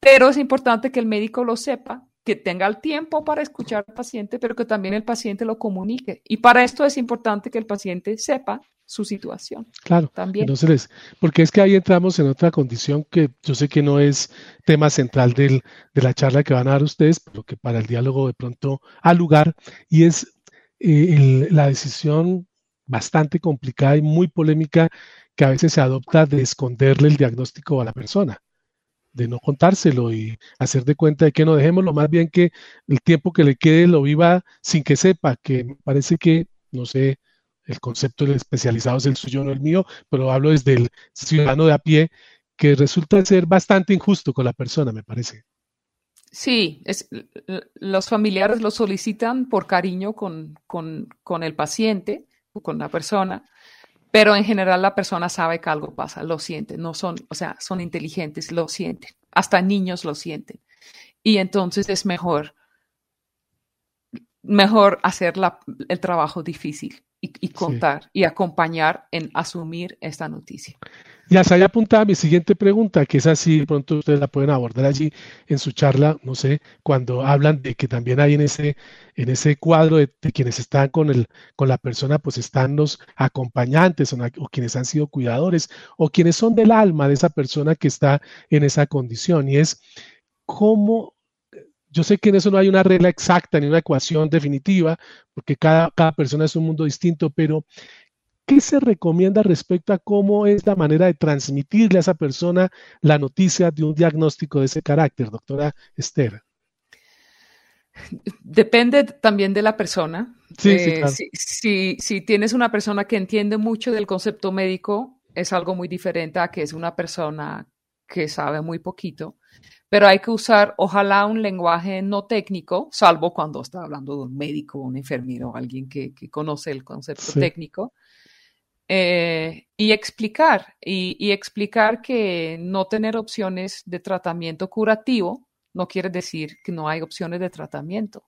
Pero es importante que el médico lo sepa, que tenga el tiempo para escuchar al paciente, pero que también el paciente lo comunique. Y para esto es importante que el paciente sepa su situación. Claro, también. Entonces, porque es que ahí entramos en otra condición que yo sé que no es tema central del, de la charla que van a dar ustedes, pero que para el diálogo de pronto ha lugar, y es eh, la decisión bastante complicada y muy polémica que a veces se adopta de esconderle el diagnóstico a la persona, de no contárselo y hacer de cuenta de que no dejémoslo, más bien que el tiempo que le quede lo viva sin que sepa, que parece que, no sé, el concepto del especializado es el suyo, no el mío, pero hablo desde el ciudadano de a pie, que resulta ser bastante injusto con la persona, me parece. Sí, los familiares lo solicitan por cariño con, con, con el paciente con la persona, pero en general la persona sabe que algo pasa, lo siente, no son, o sea, son inteligentes, lo sienten, hasta niños lo sienten. Y entonces es mejor, mejor hacer el trabajo difícil y, contar y acompañar en asumir esta noticia. Ya se haya apuntado mi siguiente pregunta, que es así, pronto ustedes la pueden abordar allí en su charla, no sé, cuando hablan de que también hay en ese, en ese cuadro de, quienes están con, el, con la persona, pues están los acompañantes o, o, quienes han sido cuidadores o quienes son del alma de esa persona que está en esa condición. Y es cómo yo sé que en eso no hay una regla exacta ni una ecuación definitiva, porque cada, cada persona es un mundo distinto, pero ¿qué se recomienda respecto a cómo es la manera de transmitirle a esa persona la noticia de un diagnóstico de ese carácter, doctora Esther? Depende también de la persona. Sí, sí, eh, si, si, tienes una persona que entiende mucho del concepto médico, es algo muy diferente a que es una persona que sabe muy poquito pero hay que usar, ojalá, un lenguaje no técnico, salvo cuando está hablando de un médico, un enfermero, alguien que, conoce el concepto técnico, eh, y explicar, y, explicar que no tener opciones de tratamiento curativo no quiere decir que no hay opciones de tratamiento,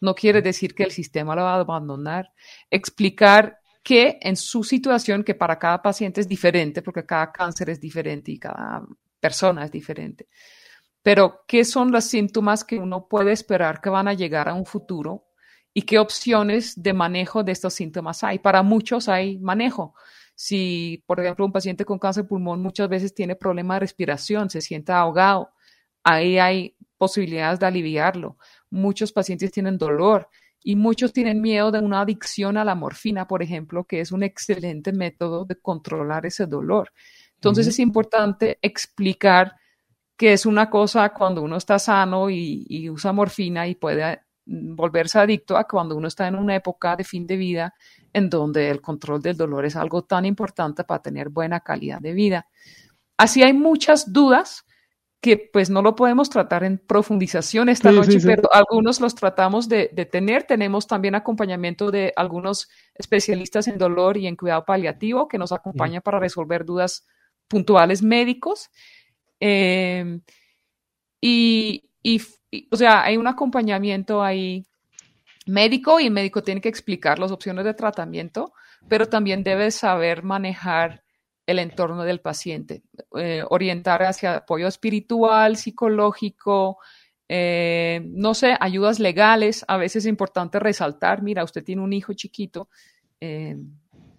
no quiere decir que el sistema lo va a abandonar, explicar que en su situación, que para cada paciente es diferente, porque cada cáncer es diferente y cada persona es diferente, pero ¿qué son los síntomas que uno puede esperar que van a llegar a un futuro? ¿Y qué opciones de manejo de estos síntomas hay? Para muchos hay manejo. Si, por ejemplo, un paciente con cáncer de pulmón muchas veces tiene problema de respiración, se siente ahogado, ahí hay posibilidades de aliviarlo. Muchos pacientes tienen dolor y muchos tienen miedo de una adicción a la morfina, por ejemplo, que es un excelente método de controlar ese dolor. Entonces es importante explicar que es una cosa cuando uno está sano y, usa morfina y puede volverse adicto a cuando uno está en una época de fin de vida en donde el control del dolor es algo tan importante para tener buena calidad de vida. Así hay muchas dudas que pues no lo podemos tratar en profundización esta noche, pero algunos los tratamos de, de, tener. Tenemos también acompañamiento de algunos especialistas en dolor y en cuidado paliativo que nos acompañan para resolver dudas puntuales médicos. Em, y, o sea, hay un acompañamiento ahí médico y el médico tiene que explicar las opciones de tratamiento, pero también debe saber manejar el entorno del paciente, eh, orientar hacia apoyo espiritual, psicológico, eh, no sé, ayudas legales, a veces es importante resaltar, mira, usted tiene un hijo chiquito, eh,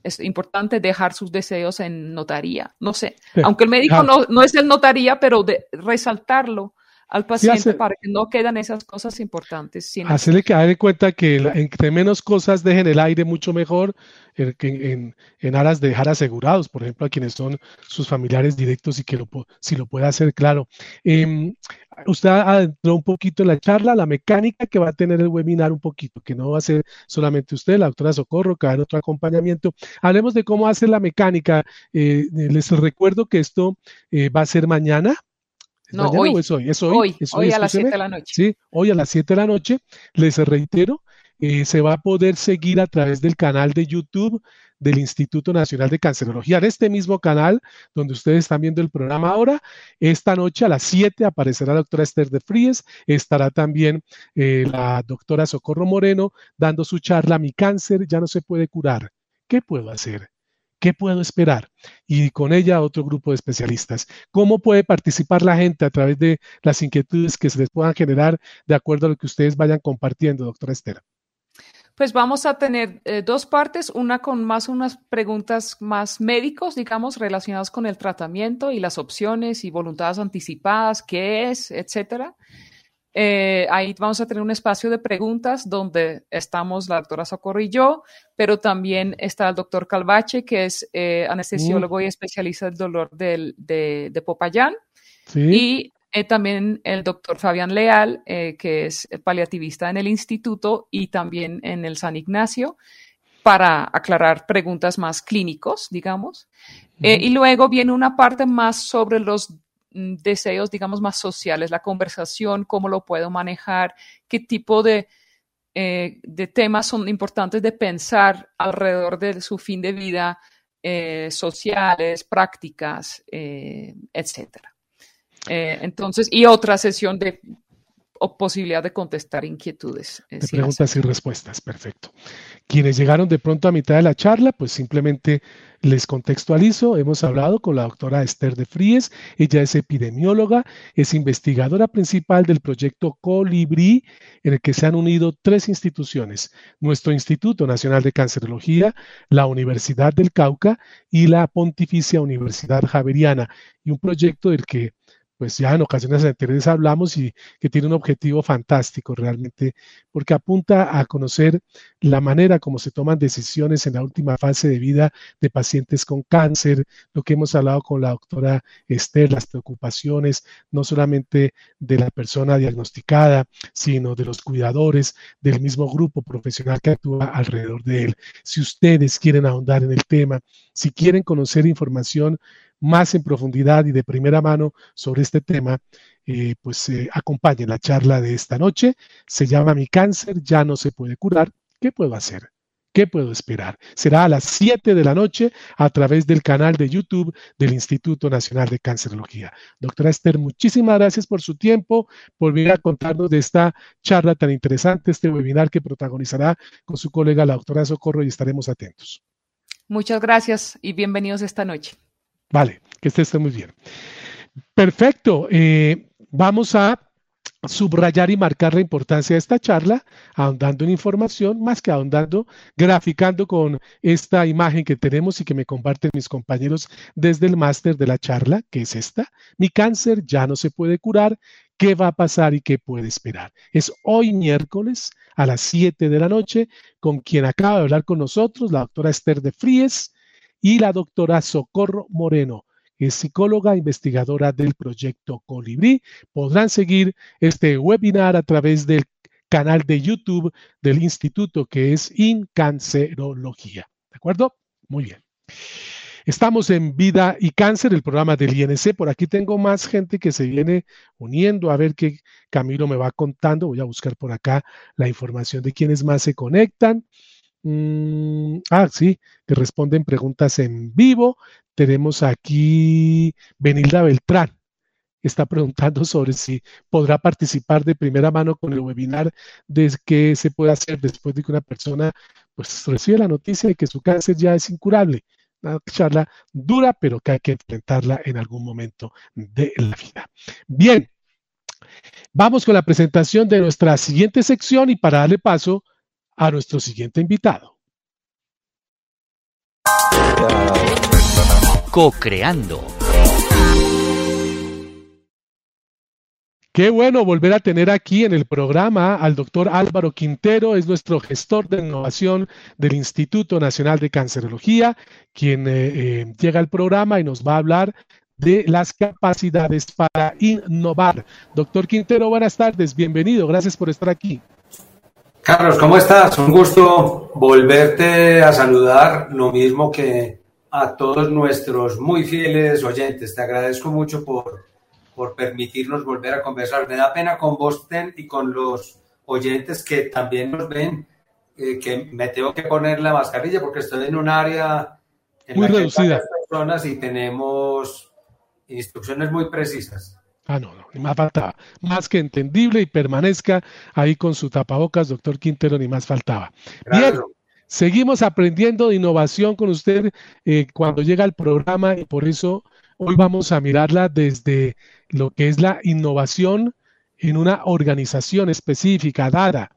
es importante dejar sus deseos en notaría, no sé, aunque el médico no, no, es el notaría, pero de resaltarlo al paciente para que no quedan esas cosas importantes. hacerle que haga cuenta que entre menos cosas dejen el aire, mucho mejor en, en, aras de dejar asegurados, por ejemplo, a quienes son sus familiares directos y que lo, si lo puede hacer, claro. Eh, usted adentró un poquito en la charla, la mecánica que va a tener el webinar un poquito, que no va a ser solamente usted, la doctora Socorro, que va a otro acompañamiento. Hablemos de cómo hacer la mecánica. Eh, les recuerdo que esto eh, va a ser mañana, no, hoy. es hoy? Es hoy. hoy, a las 7 de la noche. Sí, hoy a las 7 de la noche. Les reitero, eh, se va a poder seguir a través del canal de YouTube del Instituto Nacional de Cancerología, en este mismo canal donde ustedes están viendo el programa ahora. Esta noche a las 7 aparecerá la doctora Esther de Fríes, estará también eh, la doctora Socorro Moreno dando su charla Mi cáncer ya no se puede curar. ¿Qué puedo hacer? ¿Qué puedo esperar? Y con ella otro grupo de especialistas. ¿Cómo puede participar la gente a través de las inquietudes que se les puedan generar de acuerdo a lo que ustedes vayan compartiendo, doctora Esther? Pues vamos a tener eh, dos partes, una con más unas preguntas más médicos, digamos, relacionadas con el tratamiento y las opciones y voluntades anticipadas, qué es, etcétera. Eh, ahí vamos a tener un espacio de preguntas donde estamos la doctora Socorro y yo, pero también está el doctor Calvache, que es eh, anestesiólogo y especialista del dolor del, de, de, Popayán. Y eh, también el doctor Fabián Leal, que es paliativista en el instituto y también en el San Ignacio para aclarar preguntas más clínicos, digamos. y luego viene una parte más sobre los deseos, digamos, más sociales, la conversación, cómo lo puedo manejar, qué tipo de, eh, de temas son importantes de pensar alrededor de su fin de vida, eh, sociales, prácticas, eh, etcétera. entonces, y otra sesión de o posibilidad de contestar inquietudes. De preguntas y respuestas, perfecto. Quienes llegaron de pronto a mitad de la charla, pues simplemente les contextualizo. Hemos hablado con la doctora Esther de Fríes. Ella es epidemióloga, es investigadora principal del proyecto Colibrí, en el que se han unido tres instituciones: nuestro Instituto Nacional de Cancerología, la Universidad del Cauca y la Pontificia Universidad Javeriana. Y un proyecto del que pues ya en ocasiones anteriores hablamos y que tiene un objetivo fantástico realmente, porque apunta a conocer la manera como se toman decisiones en la última fase de vida de pacientes con cáncer, lo que hemos hablado con la doctora Esther, las preocupaciones no solamente de la persona diagnosticada, sino de los cuidadores, del mismo grupo profesional que actúa alrededor de él. Si ustedes quieren ahondar en el tema, si quieren conocer información más en profundidad y de primera mano sobre este tema, eh, pues eh, acompañen la charla de esta noche. Se llama Mi cáncer ya no se puede curar. ¿Qué puedo hacer? ¿Qué puedo esperar? Será a las 7 de la noche a través del canal de YouTube del Instituto Nacional de Cancerología. Doctora Esther, muchísimas gracias por su tiempo, por venir a contarnos de esta charla tan interesante, este webinar que protagonizará con su colega la doctora Socorro y estaremos atentos. Muchas gracias y bienvenidos esta noche. Vale, que esté muy bien. Perfecto. Eh, vamos a subrayar y marcar la importancia de esta charla, ahondando en información, más que ahondando, graficando con esta imagen que tenemos y que me comparten mis compañeros desde el máster de la charla, que es esta. Mi cáncer ya no se puede curar. ¿Qué va a pasar y qué puede esperar? Es hoy miércoles a las 7 de la noche con quien acaba de hablar con nosotros, la doctora Esther de Fríes, y la doctora Socorro Moreno, es psicóloga investigadora del proyecto Colibrí. Podrán seguir este webinar a través del canal de YouTube del instituto que es Incancerología. ¿De acuerdo? Muy bien. Estamos en Vida y Cáncer, el programa del INC. Por aquí tengo más gente que se viene uniendo a ver qué Camilo me va contando. Voy a buscar por acá la información de quienes más se conectan. Mm, ah, sí, que responden preguntas en vivo. Tenemos aquí Benilda Beltrán. Está preguntando sobre si podrá participar de primera mano con el webinar de qué se puede hacer después de que una persona pues recibe la noticia de que su cáncer ya es incurable. Una charla dura, pero que hay que enfrentarla en algún momento de la vida. Bien, Vamos con la presentación de nuestra siguiente sección y para darle paso a nuestro siguiente invitado. Co-creando. Qué bueno volver a tener aquí en el programa al doctor Álvaro Quintero, es nuestro gestor de innovación del Instituto Nacional de Cancerología, quien eh, eh, llega al programa y nos va a hablar de las capacidades para innovar. Doctor Quintero, buenas tardes, bienvenido, gracias por estar aquí. Carlos, ¿cómo estás? Un gusto volverte a saludar, lo mismo que a todos nuestros muy fieles oyentes. Te agradezco mucho por por permitirnos volver a conversar. Me da pena con vos y con los oyentes que también nos ven, eh, que me tengo que poner la mascarilla porque estoy en un área en muy reducida. personas y tenemos instrucciones muy precisas. Ah, no, no, ni más faltaba. Más que entendible y permanezca ahí con su tapabocas, doctor Quintero, ni más faltaba. Bien, seguimos aprendiendo de innovación con usted eh, cuando llega al programa y por eso Hoy vamos a mirarla desde lo que es la innovación en una organización específica dada.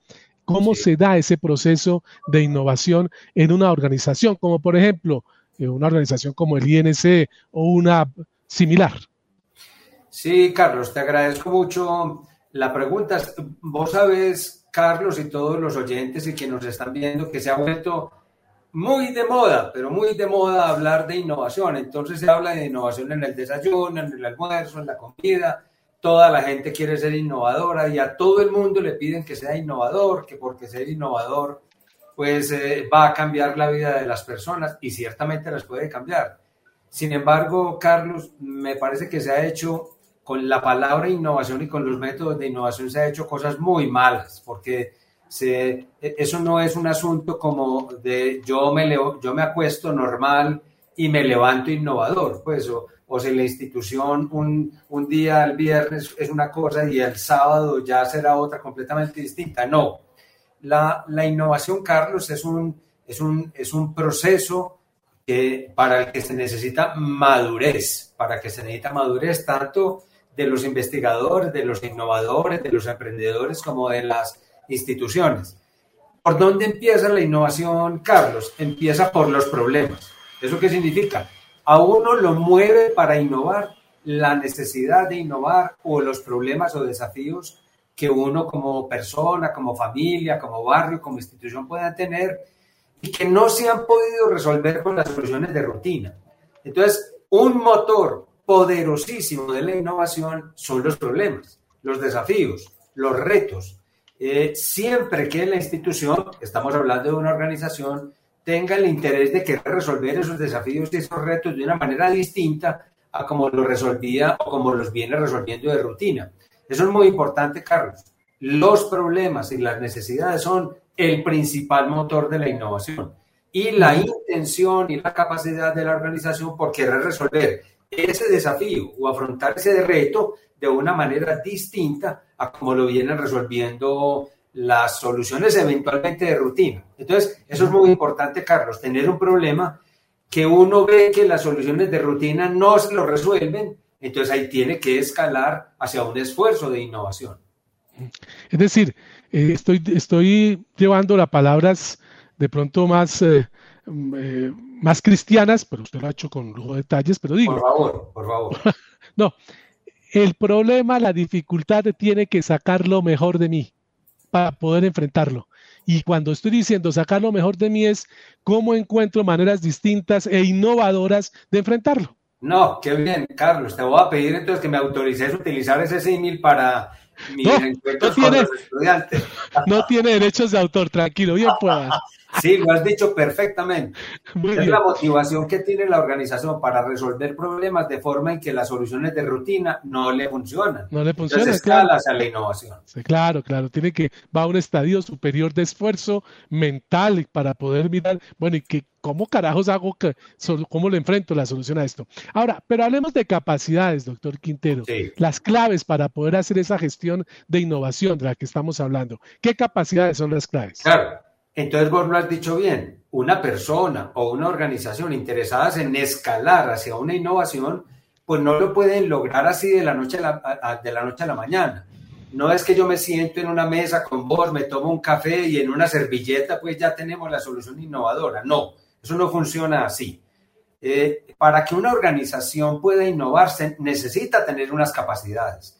¿Cómo se da ese proceso de innovación en una organización, como por ejemplo eh, una organización como el INC o una similar? Sí, Carlos, te agradezco mucho la pregunta. Vos sabes, Carlos, y todos los oyentes y quienes nos están viendo, que se ha vuelto muy de moda, pero muy de moda hablar de innovación. Entonces se habla de innovación en el desayuno, en el almuerzo, en la comida. Toda la gente quiere ser innovadora y a todo el mundo le piden que sea innovador, que porque ser innovador pues eh, va a cambiar la vida de las personas y ciertamente las puede cambiar. Sin embargo, Carlos, me parece que se ha hecho con la palabra innovación y con los métodos de innovación se ha hecho cosas muy malas, porque se, eso no es un asunto como de yo me, yo me acuesto normal y me levanto innovador, pues, o, o si la institución un, un, día el viernes es una cosa y el sábado ya será otra completamente distinta. No, la, la innovación, Carlos, es un, es un, es un proceso que, para el que se necesita madurez, para que se necesita madurez tanto de los investigadores, de los innovadores, de los emprendedores, como de las instituciones. ¿Por dónde empieza la innovación, Carlos? Empieza por los problemas. ¿Eso qué significa? A uno lo mueve para innovar la necesidad de innovar o los problemas o desafíos que uno como persona, como familia, como barrio, como institución pueda tener y que no se han podido resolver con las soluciones de rutina. Entonces, un motor poderosísimo de la innovación son los problemas, los desafíos, los retos, eh, siempre que la institución, estamos hablando de una organización, tenga el interés de querer resolver esos desafíos y esos retos de una manera distinta a como lo resolvía o como los viene resolviendo de rutina. Eso es muy importante, Carlos. Los problemas y las necesidades son el principal motor de la innovación y la intención y la capacidad de la organización por querer resolver ese desafío o afrontar ese reto de una manera distinta a como lo vienen resolviendo las soluciones eventualmente de rutina. Entonces, eso es muy importante, Carlos, tener un problema que uno ve que las soluciones de rutina no se lo resuelven, entonces ahí tiene que escalar hacia un esfuerzo de innovación. Es decir, eh, estoy, estoy llevando las palabras de pronto más, eh, mm, eh, más cristianas, pero usted lo ha hecho con lujo de detalles, pero digo. Por favor, por favor. no, el problema, la dificultad tiene que sacar lo mejor de mí para poder enfrentarlo. Y cuando estoy diciendo sacar lo mejor de mí es cómo encuentro maneras distintas e innovadoras de enfrentarlo. No, qué bien, Carlos. Te voy a pedir entonces que me autorices a utilizar ese símil para mis encuentros con los estudiantes. No tiene derechos de autor, tranquilo, bien pueda. Sí, lo has dicho perfectamente. es la motivación que tiene la organización para resolver problemas de forma en que las soluciones de rutina no le funcionan. No le funcionan. escala hacia la innovación. Sí, claro, claro. Tiene que va a un estadio superior de esfuerzo mental para poder mirar, bueno, y que cómo carajos hago, que, cómo le enfrento la solución a esto. Ahora, pero hablemos de capacidades, doctor Quintero. Las claves para poder hacer esa gestión de innovación de la que estamos hablando. ¿Qué capacidades son las claves? Claro. Entonces vos lo has dicho bien, una persona o una organización interesadas en escalar hacia una innovación, pues no lo pueden lograr así de la noche a la, de la, noche a la mañana. no es que yo me siento en una mesa con vos, me tomo un café y en una servilleta pues ya tenemos la solución innovadora. No, eso no funciona así. Eh, para que una organización pueda innovarse necesita tener unas capacidades.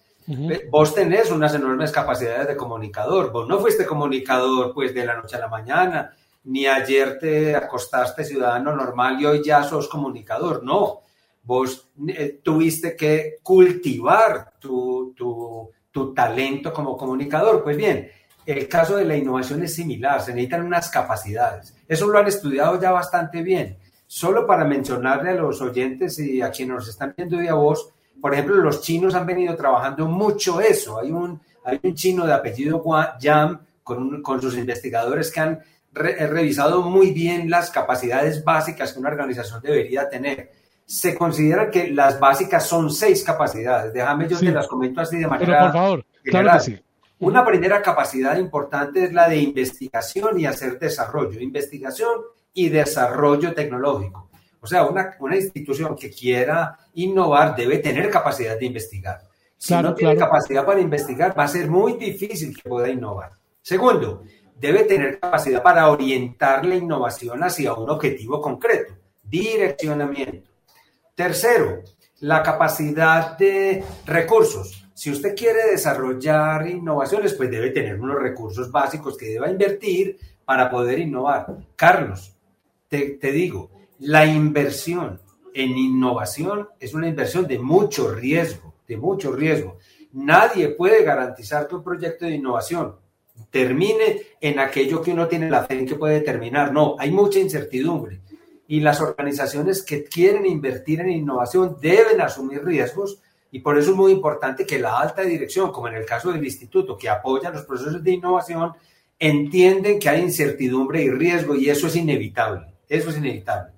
Vos tenés unas enormes capacidades de comunicador. Vos no fuiste comunicador pues de la noche a la mañana, ni ayer te acostaste ciudadano normal y hoy ya sos comunicador. No, vos eh, tuviste que cultivar tu, tu, tu talento como comunicador. Pues bien, el caso de la innovación es similar, se necesitan unas capacidades. Eso lo han estudiado ya bastante bien. Solo para mencionarle a los oyentes y a quienes nos están viendo y a vos, por ejemplo, los chinos han venido trabajando mucho eso. Hay un, hay un chino de apellido Yang con, con sus investigadores que han revisado muy bien las capacidades básicas que una organización debería tener. Se considera que las básicas son seis capacidades. Déjame yo te las comento así de manera. Pero por favor, claro que sí. Una primera capacidad importante es la de investigación y hacer desarrollo. Investigación y desarrollo tecnológico. O sea, una, una institución que quiera innovar debe tener capacidad de investigar. Si no tiene capacidad para investigar, va a ser muy difícil que pueda innovar. Segundo, debe tener capacidad para orientar la innovación hacia un objetivo concreto, direccionamiento. Tercero, la capacidad de recursos. Si usted quiere desarrollar innovaciones, pues debe tener unos recursos básicos que deba invertir para poder innovar. Carlos, te, te digo, la inversión en innovación es una inversión de mucho riesgo, de mucho riesgo. Nadie puede garantizar que un proyecto de innovación termine en aquello que uno tiene la fe en que puede terminar. No, hay mucha incertidumbre. Y las organizaciones que quieren invertir en innovación deben asumir riesgos y por eso es muy importante que la alta dirección, como en el caso del instituto, que apoya los procesos de innovación, entienden que hay incertidumbre y riesgo y eso es inevitable. Eso es inevitable.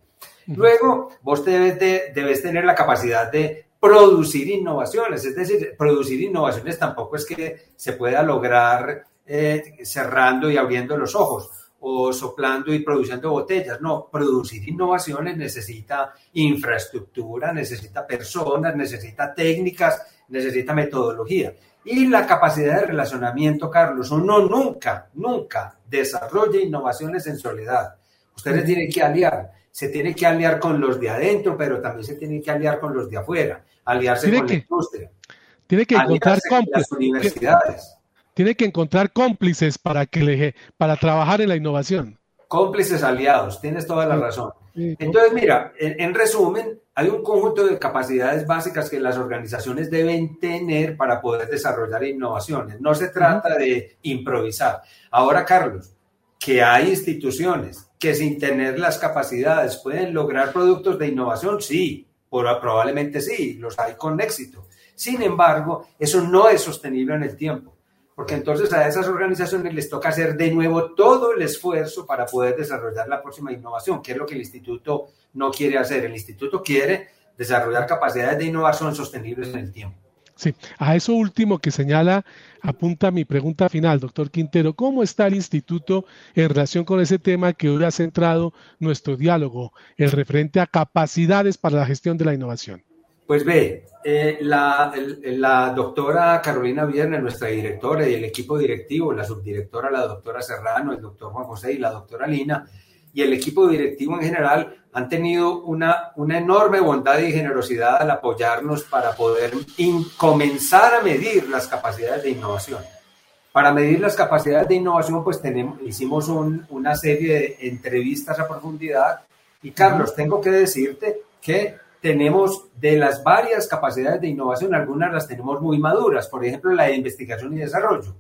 Luego, vos debes, debes tener la capacidad de producir innovaciones, es decir, producir innovaciones tampoco es que se pueda lograr eh, cerrando y abriendo los ojos o soplando y produciendo botellas. No, producir innovaciones necesita infraestructura, necesita personas, necesita técnicas, necesita metodología. Y la capacidad de relacionamiento, Carlos, uno nunca, nunca desarrolla innovaciones en soledad. Ustedes tienen que aliar se tiene que aliar con los de adentro, pero también se tiene que aliar con los de afuera, aliarse con la industria. Tiene que encontrar cómplices. universidades. Tiene que encontrar cómplices para, que para trabajar en la innovación. Cómplices aliados, tienes toda la razón. Entonces, mira, en, resumen, hay un conjunto de capacidades básicas que las organizaciones deben tener para poder desarrollar innovaciones. No se trata de improvisar. Ahora, Carlos, que hay instituciones que sin tener las capacidades pueden lograr productos de innovación, sí, probablemente sí, los hay con éxito. Sin embargo, eso no es sostenible en el tiempo, porque entonces a esas organizaciones les toca hacer de nuevo todo el esfuerzo para poder desarrollar la próxima innovación, que es lo que el instituto no quiere hacer. El instituto quiere desarrollar capacidades de innovación sostenibles en el tiempo. Sí, a eso último que señala apunta mi pregunta final, doctor Quintero. ¿Cómo está el instituto en relación con ese tema que hoy ha centrado nuestro diálogo, el referente a capacidades para la gestión de la innovación? Pues ve, eh, la, la, doctora Carolina Viernes, nuestra directora y el equipo directivo, la subdirectora, la doctora Serrano, el doctor Juan José y la doctora Lina, y el equipo directivo en general han tenido una, una enorme bondad y generosidad al apoyarnos para poder comenzar a medir las capacidades de innovación. Para medir las capacidades de innovación, pues tenemos, hicimos una serie de entrevistas a profundidad y Carlos, tengo que decirte que tenemos de las varias capacidades de innovación, algunas las tenemos muy maduras, por ejemplo, la de investigación y desarrollo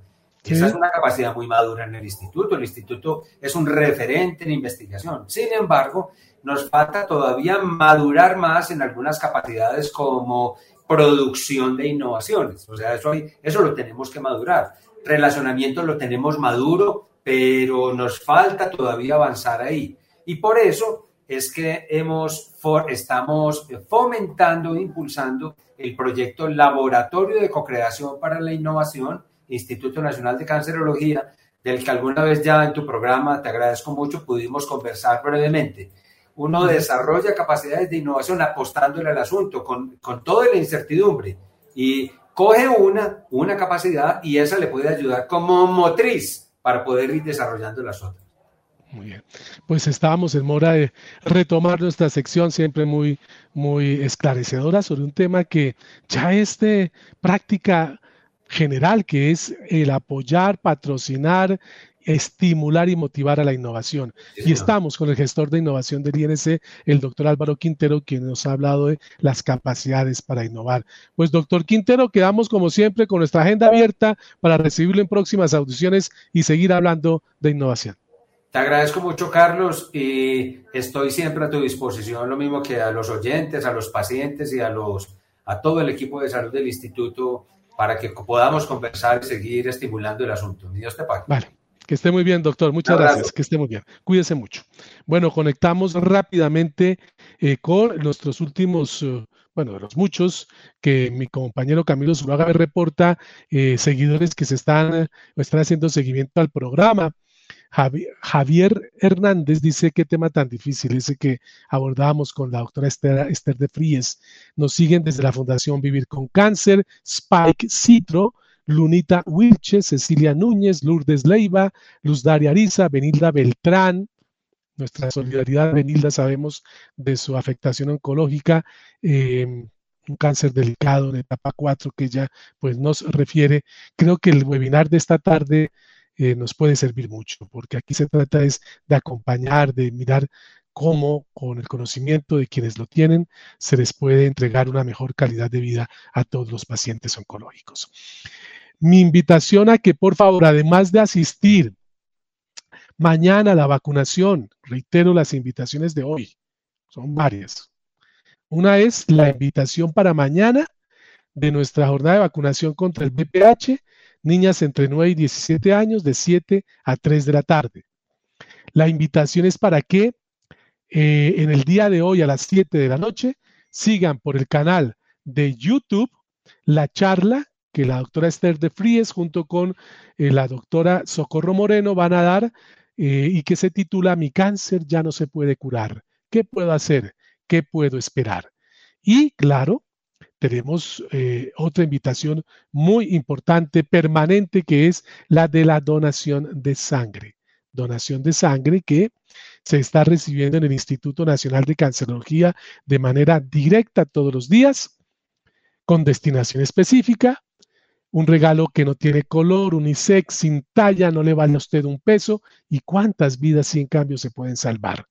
esa es una capacidad muy madura en el instituto. El instituto es un referente en investigación. Sin embargo, nos falta todavía madurar más en algunas capacidades como producción de innovaciones. O sea, eso, eso lo tenemos que madurar. Relacionamiento lo tenemos maduro, pero nos falta todavía avanzar ahí. Y por eso es que hemos, estamos fomentando e impulsando el proyecto Laboratorio de Cocreación para la Innovación, Instituto Nacional de Cancerología, del que alguna vez ya en tu programa, te agradezco mucho, pudimos conversar brevemente. Uno desarrolla capacidades de innovación apostándole al asunto con, con toda la incertidumbre y coge una, una capacidad y esa le puede ayudar como motriz para poder ir desarrollando las otras. Muy bien. Pues estábamos en mora de retomar nuestra sección siempre muy, muy esclarecedora sobre un tema que ya es de práctica general, que es el apoyar, patrocinar, estimular y motivar a la innovación. y estamos con el gestor de innovación del INC, el doctor Álvaro Quintero, quien nos ha hablado de las capacidades para innovar. Pues doctor Quintero, quedamos como siempre con nuestra agenda abierta para recibirlo en próximas audiciones y seguir hablando de innovación. Te agradezco mucho, Carlos, y estoy siempre a tu disposición, lo mismo que a los oyentes, a los pacientes y a, los, a todo el equipo de salud del instituto para que podamos conversar y seguir estimulando el asunto. Dios te pague. Vale. Que esté muy bien, doctor. Muchas gracias. Que esté muy bien. Cuídese mucho. Bueno, conectamos rápidamente eh, con nuestros últimos, uh, bueno, de los muchos que mi compañero Camilo Zuluaga me reporta, eh, seguidores que se están, están haciendo seguimiento al programa. Javier, Hernández dice qué tema tan difícil, ese que abordábamos con la doctora Esther, de Fríes. Nos siguen desde la Fundación Vivir con Cáncer, Spike Citro, Lunita Wilche, Cecilia Núñez, Lourdes Leiva, Luz Daria Ariza, Benilda Beltrán. Nuestra solidaridad, Benilda, sabemos de su afectación oncológica. Em, un cáncer delicado en etapa 4 que ella pues nos refiere. Creo que el webinar de esta tarde eh, nos puede servir mucho, porque aquí se trata es de acompañar, de mirar cómo con el conocimiento de quienes lo tienen se les puede entregar una mejor calidad de vida a todos los pacientes oncológicos. Mi invitación a que por favor, además de asistir mañana a la vacunación, reitero las invitaciones de hoy, son varias. Una es la invitación para mañana de nuestra jornada de vacunación contra el BPH niñas entre 9 y 17 años de 7 a 3 de la tarde. La invitación es para que eh, en el día de hoy a las 7 de la noche sigan por el canal de YouTube la charla que la doctora Esther de Fríes junto con eh, la doctora Socorro Moreno van a dar eh, y que se titula Mi cáncer ya no se puede curar. ¿Qué puedo hacer? ¿Qué puedo esperar? Y claro, tenemos eh, otra invitación muy importante, permanente, que es la de la donación de sangre. Donación de sangre que se está recibiendo en el Instituto Nacional de Cancerología de manera directa todos los días, con destinación específica, un regalo que no tiene color, unisex, sin talla, no le vale a usted un peso y cuántas vidas sin cambio se pueden salvar.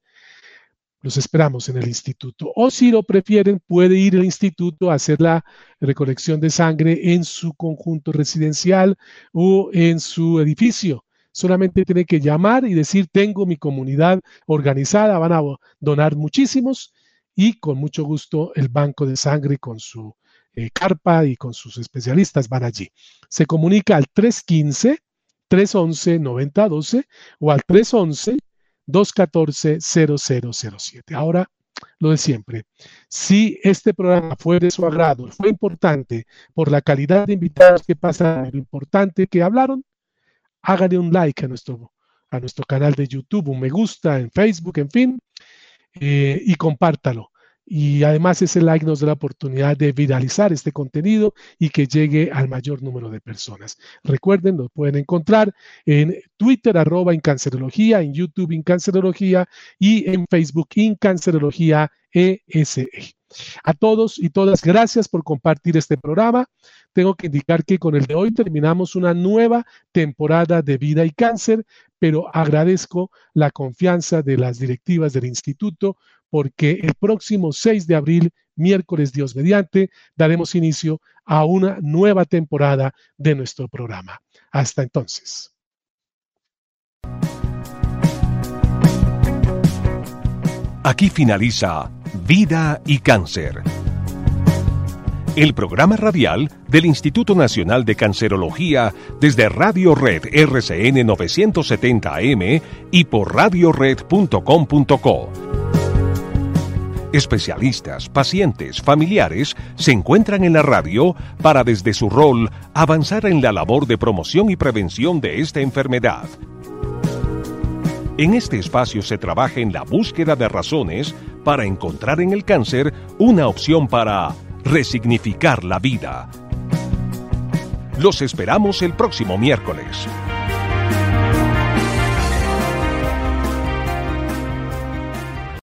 Los esperamos en el instituto. O si lo prefieren, puede ir al instituto a hacer la recolección de sangre en su conjunto residencial o en su edificio. Solamente tiene que llamar y decir, tengo mi comunidad organizada, van a donar muchísimos y con mucho gusto el banco de sangre con su eh, carpa y con sus especialistas van allí. Se comunica al 315 311 9012 o al 311 214-0007. Ahora, lo de siempre. Si este programa fue de su agrado, fue importante por la calidad de invitados que pasan, lo importante que hablaron, hágale un like a nuestro, a nuestro canal de YouTube, un me gusta en Facebook, en fin, eh, y compártalo y además ese like nos da la oportunidad de viralizar este contenido y que llegue al mayor número de personas. Recuerden, lo pueden encontrar en Twitter arroba Incancerología, en YouTube Incancerología y en Facebook Incancerología ESE. A todos y todas, gracias por compartir este programa. Tengo que indicar que con el de hoy terminamos una nueva temporada de vida y cáncer, pero agradezco la confianza de las directivas del instituto porque el próximo 6 de abril, miércoles Dios mediante, daremos inicio a una nueva temporada de nuestro programa. Hasta entonces. Aquí finaliza Vida y Cáncer. El programa radial del Instituto Nacional de Cancerología desde Radio Red RCN 970 AM y por radiored.com.co Especialistas, pacientes, familiares se encuentran en la radio para desde su rol avanzar en la labor de promoción y prevención de esta enfermedad. En este espacio se trabaja en la búsqueda de razones para encontrar en el cáncer una opción para resignificar la vida. Los esperamos el próximo miércoles.